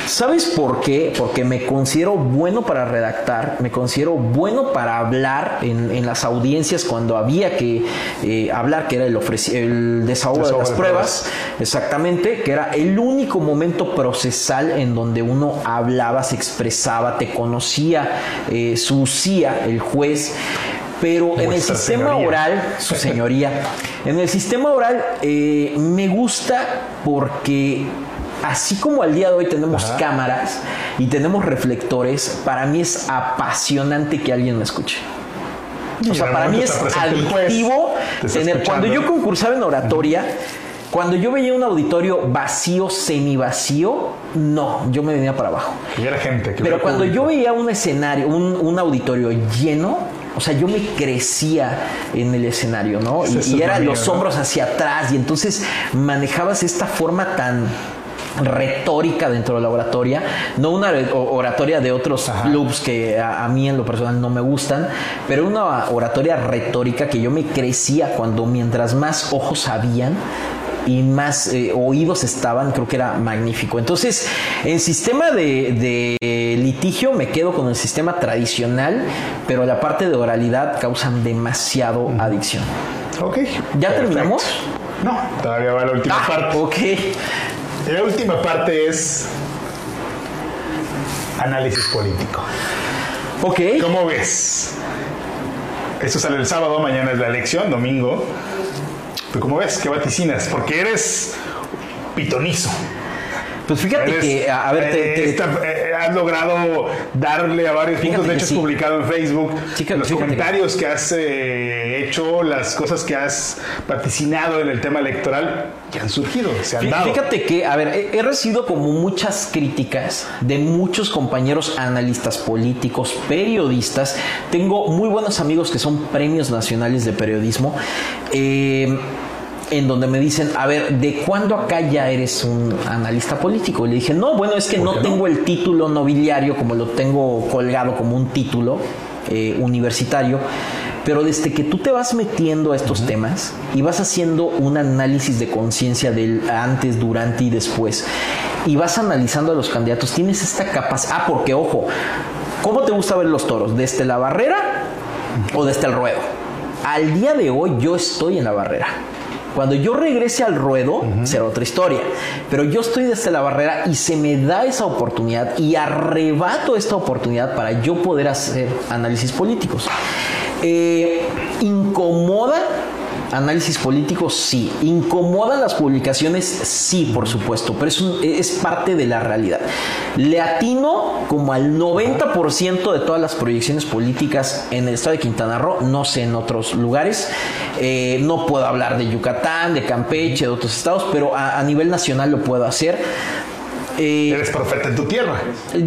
¿Sabes por qué? Porque me considero bueno para redactar, me considero bueno para hablar en, las audiencias cuando había que eh, hablar, que era el, el desahogo, de las pruebas, exactamente, que era el único momento procesal en donde uno hablaba, se expresaba, te conocía, eh, sucía el juez. Pero en el sistema oral, su señoría, en el sistema oral eh, me gusta porque así como al día de hoy tenemos cámaras y tenemos reflectores, para mí es apasionante que alguien me escuche. O sea, para mí es adictivo tener. Cuando yo concursaba en oratoria, cuando yo veía un auditorio vacío, semi vacío, no, yo me venía para abajo. Y era gente. Pero cuando yo veía un escenario, un auditorio lleno, o sea, yo me crecía en el escenario, ¿no? y, eran los hombros hacia atrás y entonces manejabas esta forma tan retórica dentro de la oratoria, no una oratoria de otros clubs que a, mí en lo personal no me gustan, pero una oratoria retórica que yo me crecía cuando mientras más ojos habían, y más eh, oídos estaban, creo que era magnífico. Entonces, en sistema de, de litigio me quedo con el sistema tradicional, pero la parte de oralidad causan demasiado adicción. Ok. ¿Ya perfecto. terminamos? No, todavía va la última Ah, parte. ok. La última parte es análisis político. Ok. ¿Cómo ves? Esto sale el sábado, mañana es la elección, domingo. ¿Tú cómo ves? ¿Qué vaticinas? Porque eres pitonizo. Pues fíjate Eres- que, a ver, te- eh, te- esta- eh, has logrado darle a varios Fíjate puntos. De hecho, sí. has publicado en Facebook Chica, los fíjate que- comentarios que, has eh, hecho, las cosas que has vaticinado en el tema electoral que han surgido, se han Fí- dado. Fíjate que, a ver, he, he recibido como muchas críticas de muchos compañeros analistas políticos, periodistas. Tengo muy buenos amigos que son premios nacionales de periodismo. eh, en donde me dicen, a ver, ¿de cuándo acá ya eres un analista político? Y le dije, no, bueno, es que no tengo el título nobiliario como lo tengo colgado como un título eh, universitario, pero desde que tú te vas metiendo a estos temas y vas haciendo un análisis de conciencia del antes, durante y después, y vas analizando a los candidatos, tienes esta capacidad. Ah, porque ojo, ¿cómo te gusta ver los toros? ¿Desde la barrera o desde el ruedo? Al día de hoy yo estoy en la barrera. Cuando yo regrese al ruedo, será otra historia. Pero yo estoy desde la barrera y se me da esa oportunidad y arrebato esta oportunidad para yo poder hacer análisis políticos. Eh, ¿Incomoda análisis político? Sí. ¿Incomodan las publicaciones? Sí, por supuesto. Pero es, parte de la realidad. Le atino como al 90% de todas las proyecciones políticas en el estado de Quintana Roo, no sé en otros lugares. Eh, no puedo hablar de Yucatán, de Campeche, de otros estados, pero a nivel nacional lo puedo hacer. Eh, Eres profeta en tu tierra.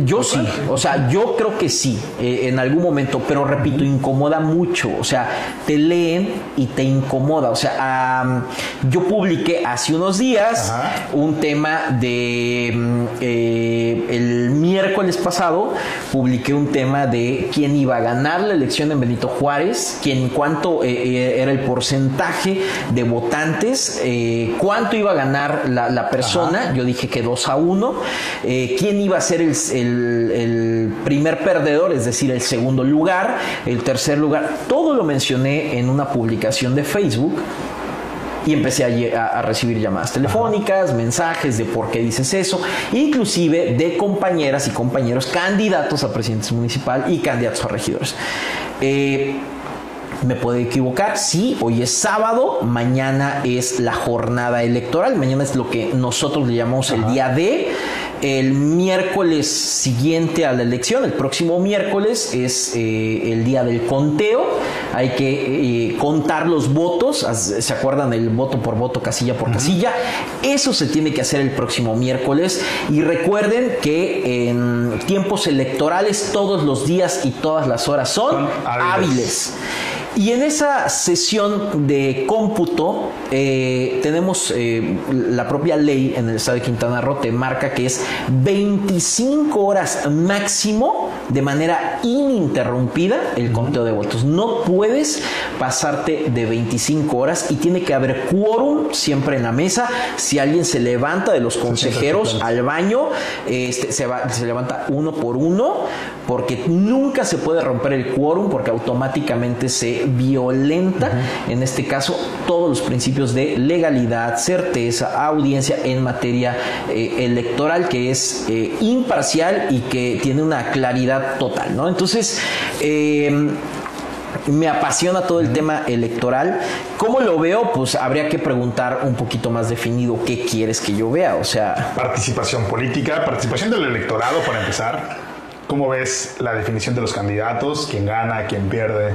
yo sí, o sea, yo creo que sí, eh, en algún momento, pero repito, incomoda mucho, o sea, te leen y te incomoda, o sea, yo publiqué hace unos días Ajá. un tema de mm, eh, el miércoles pasado, publiqué un tema de quién iba a ganar la elección en Benito Juárez, quién, cuánto era el porcentaje de votantes, cuánto iba a ganar la, la persona, yo dije que 2 a 1, eh, quién iba a ser el, primer perdedor, es decir, el segundo lugar, el tercer lugar, todo lo mencioné en una publicación de Facebook y empecé a recibir llamadas telefónicas, mensajes de por qué dices eso, inclusive de compañeras y compañeros candidatos a presidentes municipal y candidatos a regidores. Eh, me puedo equivocar, sí, hoy es sábado, mañana es la jornada electoral, mañana es lo que nosotros le llamamos el día D. El miércoles siguiente a la elección, el próximo miércoles, es eh, el día del conteo. Hay que eh, contar los votos. ¿Se acuerdan del voto por voto, casilla por casilla? Eso se tiene que hacer el próximo miércoles. Y recuerden que en tiempos electorales todos los días y todas las horas son, Son hábiles. hábiles. Y en esa sesión de cómputo eh, tenemos eh, la propia ley en el estado de Quintana Roo te marca que es 25 horas máximo de manera ininterrumpida el conteo de votos. No puedes pasarte de 25 horas y tiene que haber quórum siempre en la mesa. Si alguien se levanta de los consejeros al baño, este, se, va- se levanta uno por uno porque nunca se puede romper el quórum porque automáticamente se violenta, en este caso, todos los principios de legalidad, certeza, audiencia en materia eh, electoral que es eh, imparcial y que tiene una claridad total, ¿no? Entonces, eh, me apasiona todo el tema electoral. ¿Cómo lo veo? Pues habría que preguntar un poquito más definido qué quieres que yo vea. O sea, Participación política, participación del electorado para empezar. ¿Cómo ves la definición de los candidatos? ¿Quién gana? ¿Quién pierde?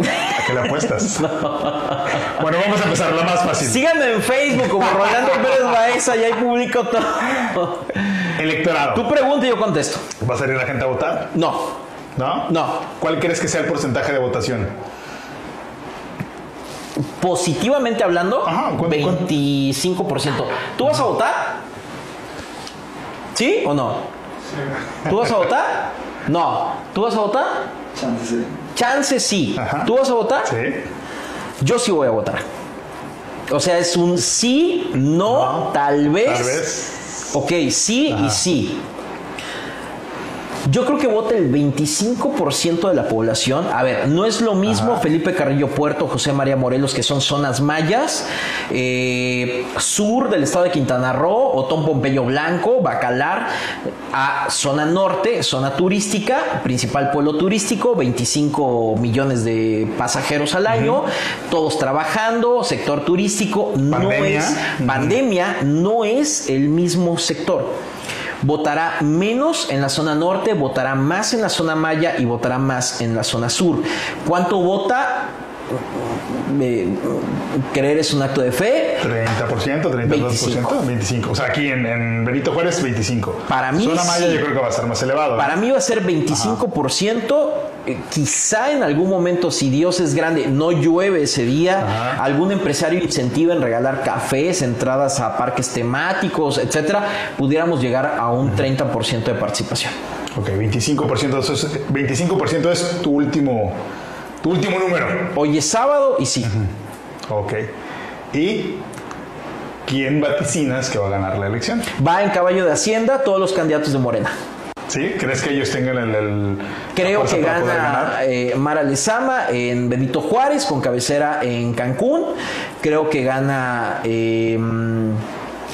¿A qué le apuestas? Bueno, vamos a empezar la más fácil. síganme en Facebook como Rolando Pérez Baeza y ahí publico todo. Electorado. Tú pregunta y yo contesto. ¿Va a salir la gente a votar? No, ¿No? no. ¿Cuál crees que sea el porcentaje de votación? Positivamente hablando, Ajá, ¿cuánto- 25%. ¿Tú vas a votar? ¿Sí o no? ¿Tú vas a votar? No. ¿Tú vas a votar? Chance, sí. Chance sí. Ajá. ¿Tú vas a votar? Sí. Yo sí voy a votar. O sea, es un sí, no, No, tal vez. Tal vez. Ok, sí y sí. Yo creo que vota el 25% de la población. A ver, no es lo mismo Felipe Carrillo Puerto, José María Morelos, que son zonas mayas, eh, sur del estado de Quintana Roo, Otón Pompeyo Blanco, Bacalar, a zona norte, zona turística, principal pueblo turístico, 25 millones de pasajeros al año, todos trabajando, sector turístico, no Pandemia. es Ujú. pandemia, no es el mismo sector votará menos en la zona norte, votará más en la zona maya y votará más en la zona sur. ¿Cuánto vota? Eh, creer es un acto de fe. 30%, 32%, 25. O sea, aquí en, en Benito Juárez, 25. Para mí Zona Maya sí. yo creo que va a ser más elevado. ¿no? Para mí va a ser 25%. eh, quizá en algún momento, si Dios es grande, no llueve ese día, Ajá. algún empresario incentiva en regalar cafés, entradas a parques temáticos, etcétera, pudiéramos llegar a un 30% de participación. Ok, 25%, eso es, 25% es tu último, tu último número. Hoy es sábado y sí. Ok. ¿Y quién vaticinas que va a ganar la elección? Va en caballo de Hacienda todos los candidatos de Morena. ¿Sí? ¿Crees que ellos tengan el... el- Creo que gana eh, Mara Lezama en Benito Juárez con cabecera en Cancún. Creo que gana eh,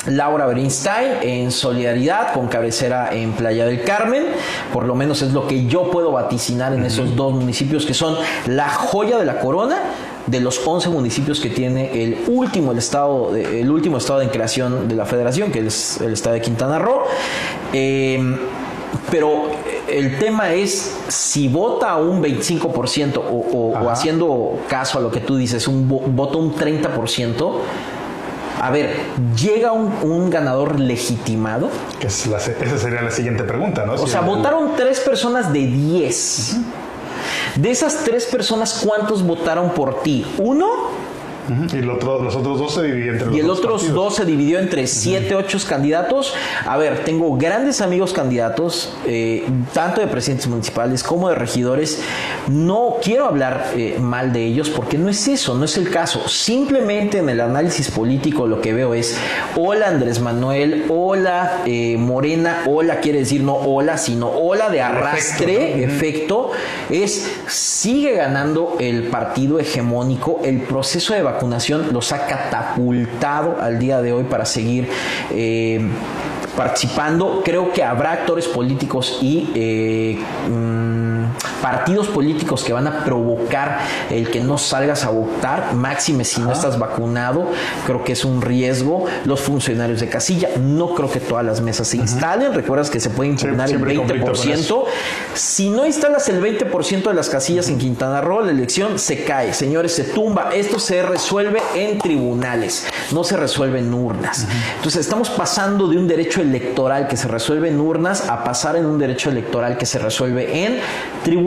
Laura Bernstein en Solidaridad con cabecera en Playa del Carmen. Por lo menos es lo que yo puedo vaticinar en esos dos municipios que son la joya de la corona de los 11 municipios que tiene el último el estado de- el último estado en creación de la federación que es el estado de Quintana Roo Eh, pero el tema es si vota un 25% o, o- o Ajá. haciendo caso a lo que tú dices, un vo- vota un 30%, a ver, llega un, un ganador legitimado. Es la esa sería la siguiente pregunta, ¿no? O Si sea, el- votaron tres personas de 10. De esas tres personas, ¿cuántos votaron por ti? ¿Uno? Y el otro- los otros dos se dividen entre los Y el dos otro partidos. dos se dividió entre siete, ocho candidatos. A ver, tengo grandes amigos candidatos, eh, tanto de presidentes municipales como de regidores. No quiero hablar eh, mal de ellos porque no es eso, no es el caso. Simplemente en el análisis político lo que veo es, hola Andrés Manuel, hola eh, Morena, hola quiere decir no hola, sino hola de arrastre, efecto, es sigue ganando el partido hegemónico, el proceso de vacunación los ha catapultado al día de hoy para seguir eh, participando. Creo que habrá actores políticos y eh, mm, partidos políticos que van a provocar el que no salgas a votar, máxime si no estás vacunado, creo que es un riesgo. Los funcionarios de casilla, no creo que todas las mesas se instalen, recuerdas que se puede impugnar el siempre hay conflicto con 20%. Si no instalas el 20% de las casillas en Quintana Roo, la elección se cae, señores, se tumba. Esto se resuelve en tribunales, no se resuelve en urnas. Entonces estamos pasando de un derecho electoral que se resuelve en urnas a pasar en un derecho electoral que se resuelve en tribunales.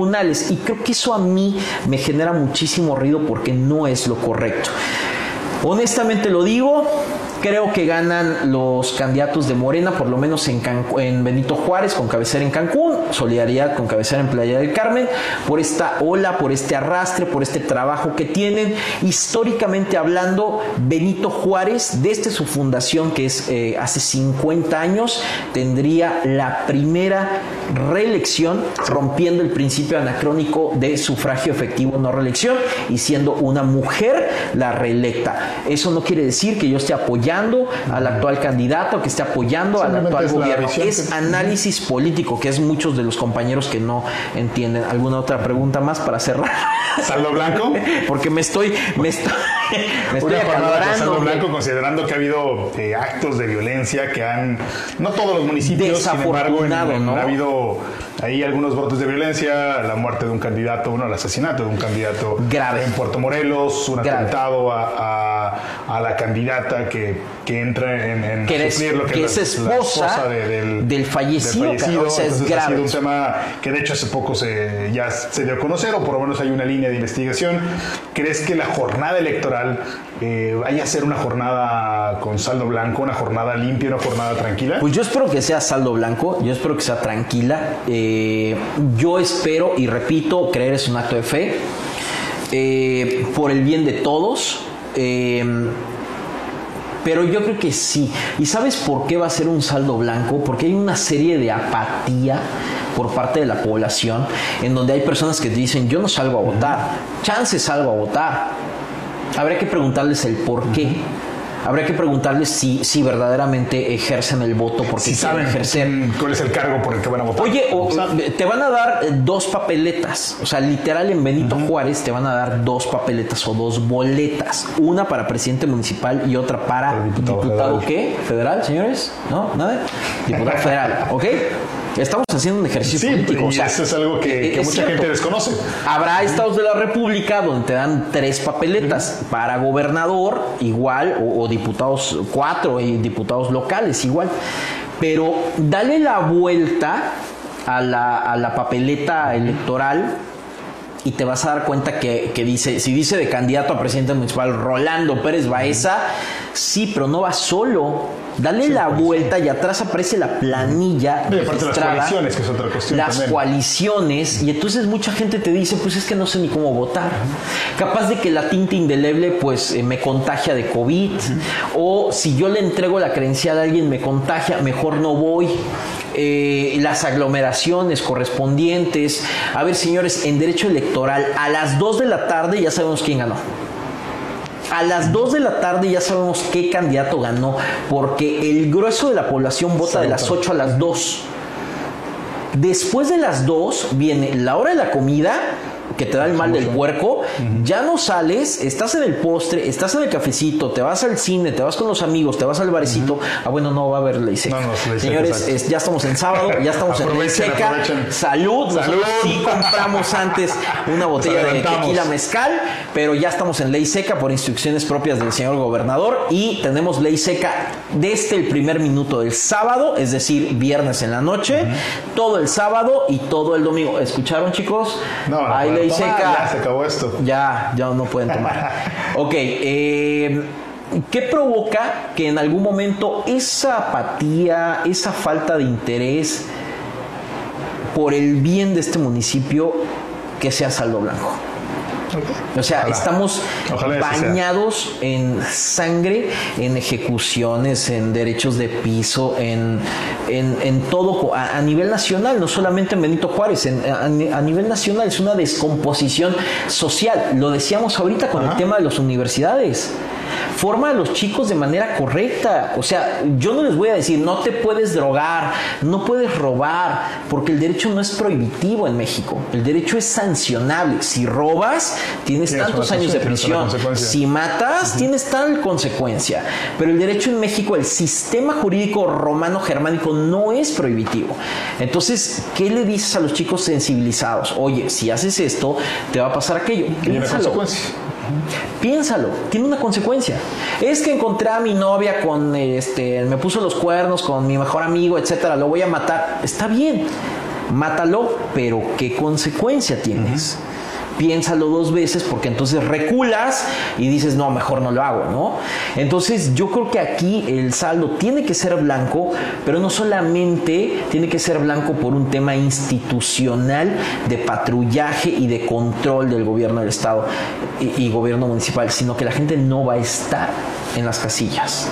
Y creo que eso a mí me genera muchísimo ruido porque no es lo correcto. Honestamente lo digo, creo que ganan los candidatos de Morena, por lo menos en, en Benito Juárez con cabecera en Cancún, Solidaridad con cabecera en Playa del Carmen, por esta ola, por este arrastre, por este trabajo que tienen. Históricamente hablando, Benito Juárez, desde su fundación, que es eh, hace 50 años, tendría la primera reelección, rompiendo el principio anacrónico de sufragio efectivo, no reelección, y siendo una mujer la reelecta. Eso no quiere decir que yo esté apoyando al actual candidato, que esté apoyando al actual es gobierno. Es que- análisis político, que es muchos de los compañeros que no entienden. ¿Alguna otra pregunta más para cerrar? ¿Saldo blanco? Porque me estoy, me estoy, me estoy Una jornada con acalorando. saldo blanco, considerando que ha habido eh, actos de violencia que han. No todos los municipios, sin embargo, en- Desafortunado, en- ¿no? ha habido ahí algunos brotes de violencia, la muerte de un candidato, bueno, el asesinato de un candidato Grave. en Puerto Morelos, un Grave. atentado a, a- a la candidata que, que entra en, en Que suplir lo que es es la- la esposa de- del, del fallecido, fallecido. o sea, es Entonces, ha grave. sido un tema que de hecho hace poco se, ya se dio a conocer, o por lo menos hay una línea de investigación. ¿Crees que la jornada electoral eh, vaya a ser una jornada con saldo blanco, una jornada limpia, una jornada tranquila? Pues yo espero que sea saldo blanco, yo espero que sea tranquila. Eh, yo espero, y repito, creer es un acto de fe, eh, por el bien de todos. Eh, Pero yo creo que sí. ¿Y sabes por qué va a ser un saldo blanco? Porque hay una serie de apatía por parte de la población en donde hay personas que dicen yo no salgo a votar, chance salgo a votar. Habría que preguntarles el por qué. Habría que preguntarles si, si verdaderamente ejercen el voto porque Si saben ejercer. cuál es el cargo por el que van a votar. Oye, o- sea, te van a dar eh, dos papeletas. O sea, literal en Benito Juárez te van a dar dos papeletas o dos boletas. Una para presidente municipal y otra para Para diputado diputado, federal. ¿qué? ¿Federal, señores? ¿No? ¿Nada? Diputado federal, ¿ok? Estamos haciendo un ejercicio sí, político. y o sea, eso es algo que, eh, que es mucha cierto. gente desconoce. Habrá estados de la República donde te dan tres papeletas para gobernador, igual, o, o diputados cuatro y diputados locales, igual. Pero dale la vuelta a la, a la papeleta electoral y te vas a dar cuenta que, que dice, si dice de candidato a presidente municipal Rolando Pérez Baeza, sí, pero no va solo. Dale la vuelta y atrás aparece la planilla Y aparte las coaliciones, que es otra cuestión Las también. coaliciones, y entonces mucha gente te dice, pues es que no sé ni cómo votar. Capaz de que la tinta indeleble pues eh, me contagia de COVID, o si yo le entrego la credencial a alguien me contagia, mejor no voy. Eh, las aglomeraciones correspondientes. A ver, señores, en derecho electoral, a las 2 de la tarde ya sabemos quién ganó. A las 2 de la tarde ya sabemos qué candidato ganó, porque el grueso de la población vota de las 8 a las 2. Después de las 2 viene la hora de la comida, que te da el mal del puerco, ya no sales, estás en el postre, estás en el cafecito, te vas al cine, te vas con los amigos, te vas al barecito. Ah, bueno, no va a haber ley seca. No, no, ley seca, Señores, es- ya estamos en sábado, ya estamos en ley seca. Salud, nosotros Salud. sí compramos antes una botella de tequila mezcal, pero ya estamos en ley seca por instrucciones propias del señor gobernador y tenemos ley seca desde el primer minuto del sábado, es decir, viernes en la noche, todo el sábado y todo el domingo. ¿Escucharon, chicos? No, no Hay ley Ya se acabó esto. Ya, ya no pueden tomar. ok, eh, ¿qué provoca que en algún momento esa apatía, esa falta de interés por el bien de este municipio, que sea saldo blanco? O sea, Ojalá. estamos Ojalá bañados en sangre, en ejecuciones, en derechos de piso, en, en, en todo a, a nivel nacional, no solamente en Benito Juárez, en- a, a nivel nacional es una descomposición social. Lo decíamos ahorita con el tema de las universidades. Forma a los chicos de manera correcta. O sea, yo no les voy a decir, no te puedes drogar, no puedes robar, porque el derecho no es prohibitivo en México. El derecho es sancionable. Si robas, tienes Tienes tantos años de prisión. Si matas, tienes tal consecuencia. Pero el derecho en México, el sistema jurídico romano germánico no es prohibitivo. Entonces, ¿qué le dices a los chicos sensibilizados? Oye, si haces esto, te va a pasar aquello. Piénsalo. consecuencia. Piénsalo, tiene una consecuencia. Es que encontré a mi novia con este, me puso los cuernos con mi mejor amigo, etcétera, lo voy a matar. Está bien, mátalo, pero ¿qué consecuencia tienes? Piénsalo dos veces porque entonces reculas y dices, no, mejor no lo hago, ¿no? Entonces yo creo que aquí el saldo tiene que ser blanco, pero no solamente tiene que ser blanco por un tema institucional de patrullaje y de control del gobierno del Estado y, gobierno municipal, sino que la gente no va a estar en las casillas.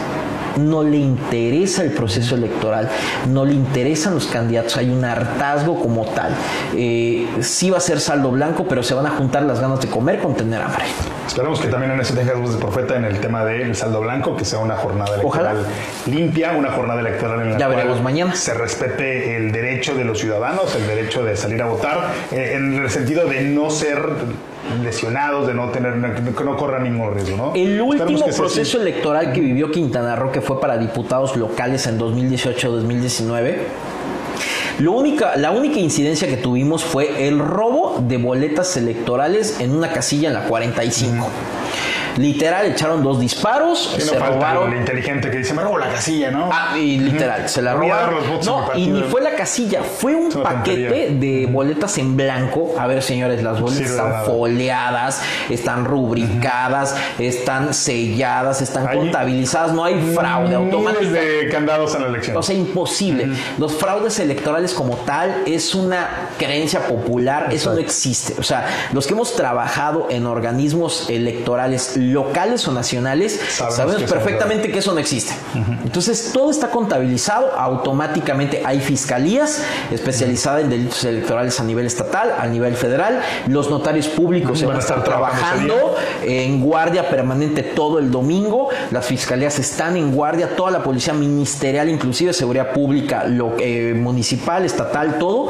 No le interesa el proceso electoral, no le interesan los candidatos, hay un hartazgo como tal. Eh, sí va a ser saldo blanco, pero se van a juntar las ganas de comer con tener hambre. Esperamos que también en eso tengas luz de profeta en el tema del saldo blanco, que sea una jornada electoral Ojalá. limpia, una jornada electoral en la Ya cual veremos mañana. se respete el derecho de los ciudadanos, el derecho de salir a votar, eh, en el sentido de no ser lesionados, de no tener, que no corran ningún riesgo, ¿no? El último proceso electoral que vivió Quintana Roo, que fue para diputados locales en 2018-2019, lo única, la única incidencia que tuvimos fue el robo de boletas electorales en una casilla en la 45. Literal, echaron dos disparos, no se robaron. el inteligente que dice, me robo la casilla, ¿no? Ah, y literal, se la robaron. los No, y ni fue la casilla fue un paquete tontería. de boletas en blanco. A ver, señores, las boletas están nada. foliadas, están rubricadas, están selladas, están contabilizadas, no hay fraude automático. Miles de candados en la elección. O sea, imposible. Los fraudes electorales como tal es una creencia popular, eso no existe. O sea, los que hemos trabajado en organismos electorales locales o nacionales, Sabemos que perfectamente que eso no existe. Entonces, todo está contabilizado, automáticamente hay fiscalías especializadas en delitos electorales a nivel estatal, a nivel federal, los notarios públicos se Van a estar trabajando en guardia permanente todo el domingo. Las fiscalías están en guardia, toda la policía ministerial, inclusive seguridad pública, lo, eh, municipal, estatal, todo.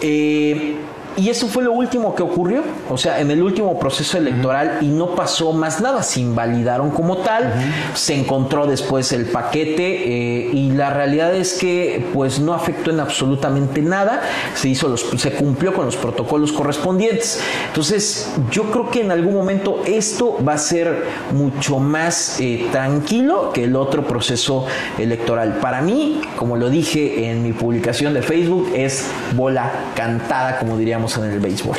Eh, y eso fue lo último que ocurrió, o sea, en el último proceso electoral y no pasó más nada, se invalidaron como tal, se encontró después el paquete eh, y la realidad es que pues no afectó en absolutamente nada, se hizo los, se cumplió con los protocolos correspondientes. Entonces, yo creo que en algún momento esto va a ser mucho más eh, tranquilo que el otro proceso electoral. Para mí, como lo dije en mi publicación de Facebook, es bola cantada, como diríamos en el béisbol.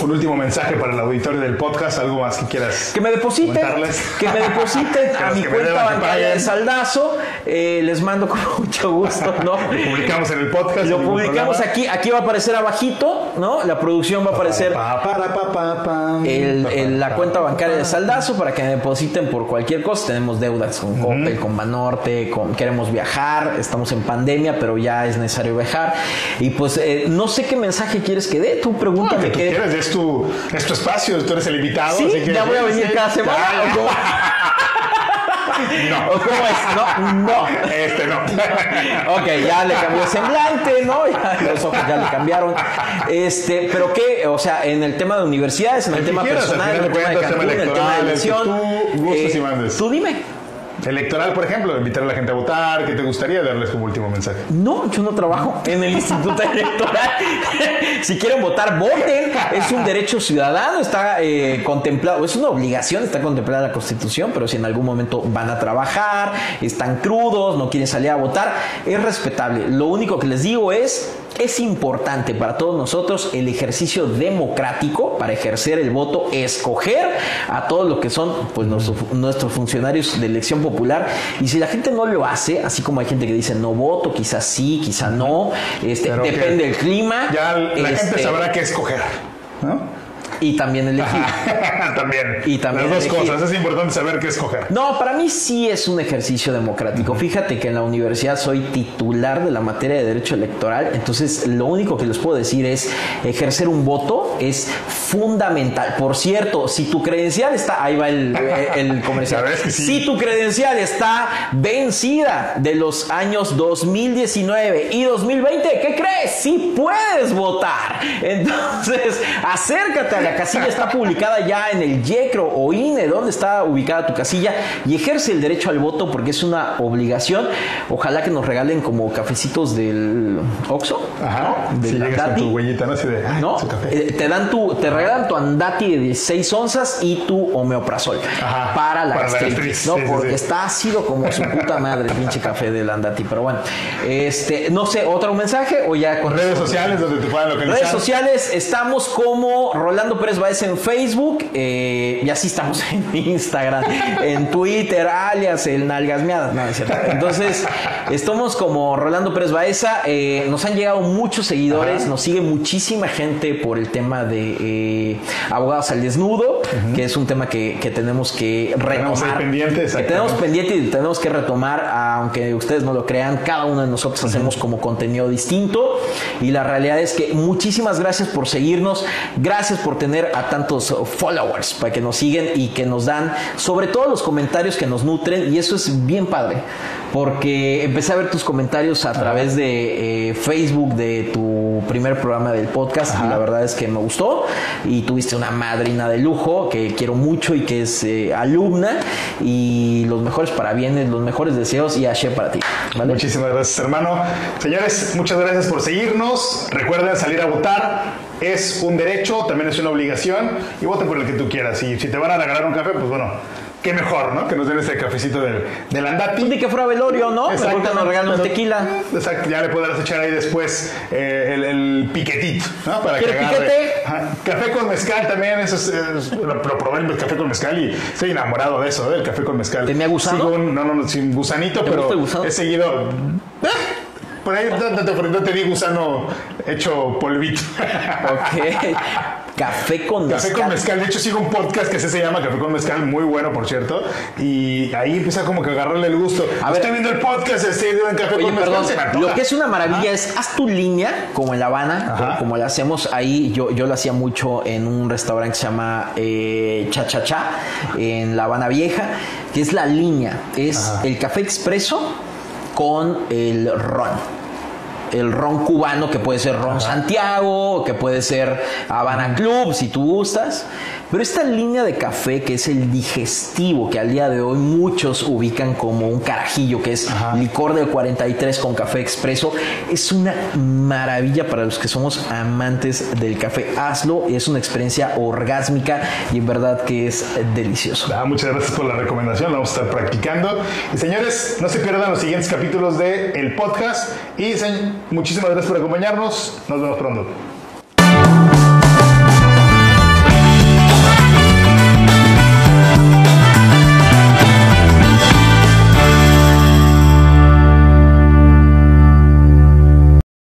Un último mensaje para el auditorio del podcast, algo más que quieras. Que me depositen, que me depositen a mi cuenta bancaria de saldazo. Eh, les mando con mucho gusto, ¿no? Lo publicamos en el podcast. Lo publicamos aquí, aquí va a aparecer abajito, ¿no? La producción va a aparecer Pa, para, pa, pa, pa. el- Pa, el- la cuenta bancaria de saldazo para que me depositen por cualquier cosa. Tenemos deudas con Coppel, con Banorte, con, queremos viajar, estamos en pandemia, pero ya es necesario viajar. Y pues eh, no sé qué mensaje quieres que dé, tú No, pregúntame que tú quieres, es tu, es tu espacio, tú eres el invitado. Sí, así que- ya voy a venir cada semana. No. ¿O cómo es? No, no. Este no. Ok, ya le cambió semblante, ¿no? Ya los ojos ya le cambiaron. Este, pero qué, o sea, en el tema de universidades, en el, tema quieras, personal, en el tema de Cancún, el tema de elección. tú gustes y mandes. Tú dime. Electoral, por ejemplo, invitar a la gente a votar. ¿Qué te gustaría darles como último mensaje? No, yo no trabajo en el Instituto Electoral. si quieren votar, voten. Es un derecho ciudadano, está eh, contemplado, es una obligación, está contemplada la Constitución, pero si en algún momento van a trabajar, están crudos, no quieren salir a votar, es respetable. Lo único que les digo es, es importante para todos nosotros el ejercicio democrático para ejercer el voto, escoger a todos lo que son pues, nuestros, nuestros funcionarios de elección popular. Y si la gente no lo hace, así como hay gente que dice no voto, quizás sí, quizás no, este, depende del clima. Ya la gente este, sabrá qué escoger. ¿No? Y también elegir. también. Y también Las dos elegir. cosas. Es importante saber qué escoger. No, para mí sí es un ejercicio democrático. Fíjate que en la universidad soy titular de la materia de derecho electoral, entonces lo único que les puedo decir es ejercer un voto es fundamental. Por cierto, si tu credencial está, ahí va el, el comercial. Sí. Si tu credencial está vencida de los años 2019 y 2020, ¿qué crees? Sí puedes votar. Entonces, acércate a la casilla, está publicada ya en el YECRO o INE, donde está ubicada tu casilla, y ejerce el derecho al voto porque es una obligación. Ojalá que nos regalen como cafecitos del Oxxo, Ajá. ¿no? Si llegas con tu huellita, ¿no? Así de, ay, ¿no? Eh, te dan tu, te regalan tu andati de 16 onzas y tu homeoprazol Ajá, para la la gastritis, ¿no? sí, Porque sí. está ácido como su puta madre pinche café del andati. Pero bueno, este, no sé, otro mensaje o ya con Redes sociales donde te puedan localizar. Redes sociales, estamos como Rolando Pérez Baez en Facebook eh, y así estamos en Instagram, en Twitter, alias el Nalgas Miadas. No, es cierto. Entonces, estamos como Rolando Pérez Baeza. eh, nos han llegado muchos seguidores, Ajá. nos sigue muchísima gente por el tema de eh, abogados al desnudo, que es un tema que, que tenemos que retomar. pendiente, que tenemos pendiente y tenemos que retomar, aunque ustedes no lo crean, cada uno de nosotros hacemos como contenido distinto y la realidad es que muchísimas gracias por seguirnos, gracias por tener a tantos followers para que nos siguen y que nos dan sobre todo los comentarios que nos nutren y eso es bien padre porque empecé a ver tus comentarios a través de eh, Facebook de tu primer programa del podcast y la verdad es que me gustó y tuviste una madrina de lujo que quiero mucho y que es eh, alumna y los mejores parabienes, los mejores deseos y Ashe para ti. ¿vale? Muchísimas gracias, hermano. Señores, muchas gracias por seguirnos. Recuerden salir a votar. Es un derecho, también es una obligación. Y voten por el que tú quieras. Y si te van a regalar un café, pues bueno, qué mejor, ¿no? Que nos den ese cafecito del, del andati. Ni que fuera velorio, ¿no? Mejor que nos regalen un tequila. Exacto, ya le podrás echar ahí después eh, el, el piquetito, ¿no? Para que ¿Quiere agarre. piquete? Ajá. Café con mezcal también, eso es, es- lo, probé el café con mezcal y estoy enamorado de eso, del café con mezcal. ¿Tenía gusano? Sigo un- no, no, no, sin gusanito, ¿Te pero gusta el gusano? he seguido... ¡Ah! Por ahí no, te, no te di gusano hecho polvito. Ok. Café con Café con mezcal, de hecho sigo un podcast que se llama Café con mezcal, muy bueno por cierto, y ahí empieza como que agarrarle el gusto. A ver. Estoy viendo el podcast, estoy Café Oye, con perdón, lo que es una maravilla es haz tu línea, como en La Habana, como, como la hacemos ahí. Yo, yo lo hacía mucho en un restaurante que se llama eh, Cha Cha Cha, en La Habana Vieja, que es la línea. Es Ajá. el café expreso con el ron. El ron cubano, que puede ser ron Santiago, que puede ser Habana Club, si tú gustas. Pero esta línea de café, que es el digestivo, que al día de hoy muchos ubican como un carajillo, que es Ajá. licor del 43 con café expreso, es una maravilla para los que somos amantes del café. Hazlo, es una experiencia orgásmica y en verdad que es delicioso. Ah, muchas gracias por la recomendación, la vamos a estar practicando. Y señores, no se pierdan los siguientes capítulos del el podcast. Y muchísimas gracias por acompañarnos. Nos vemos pronto.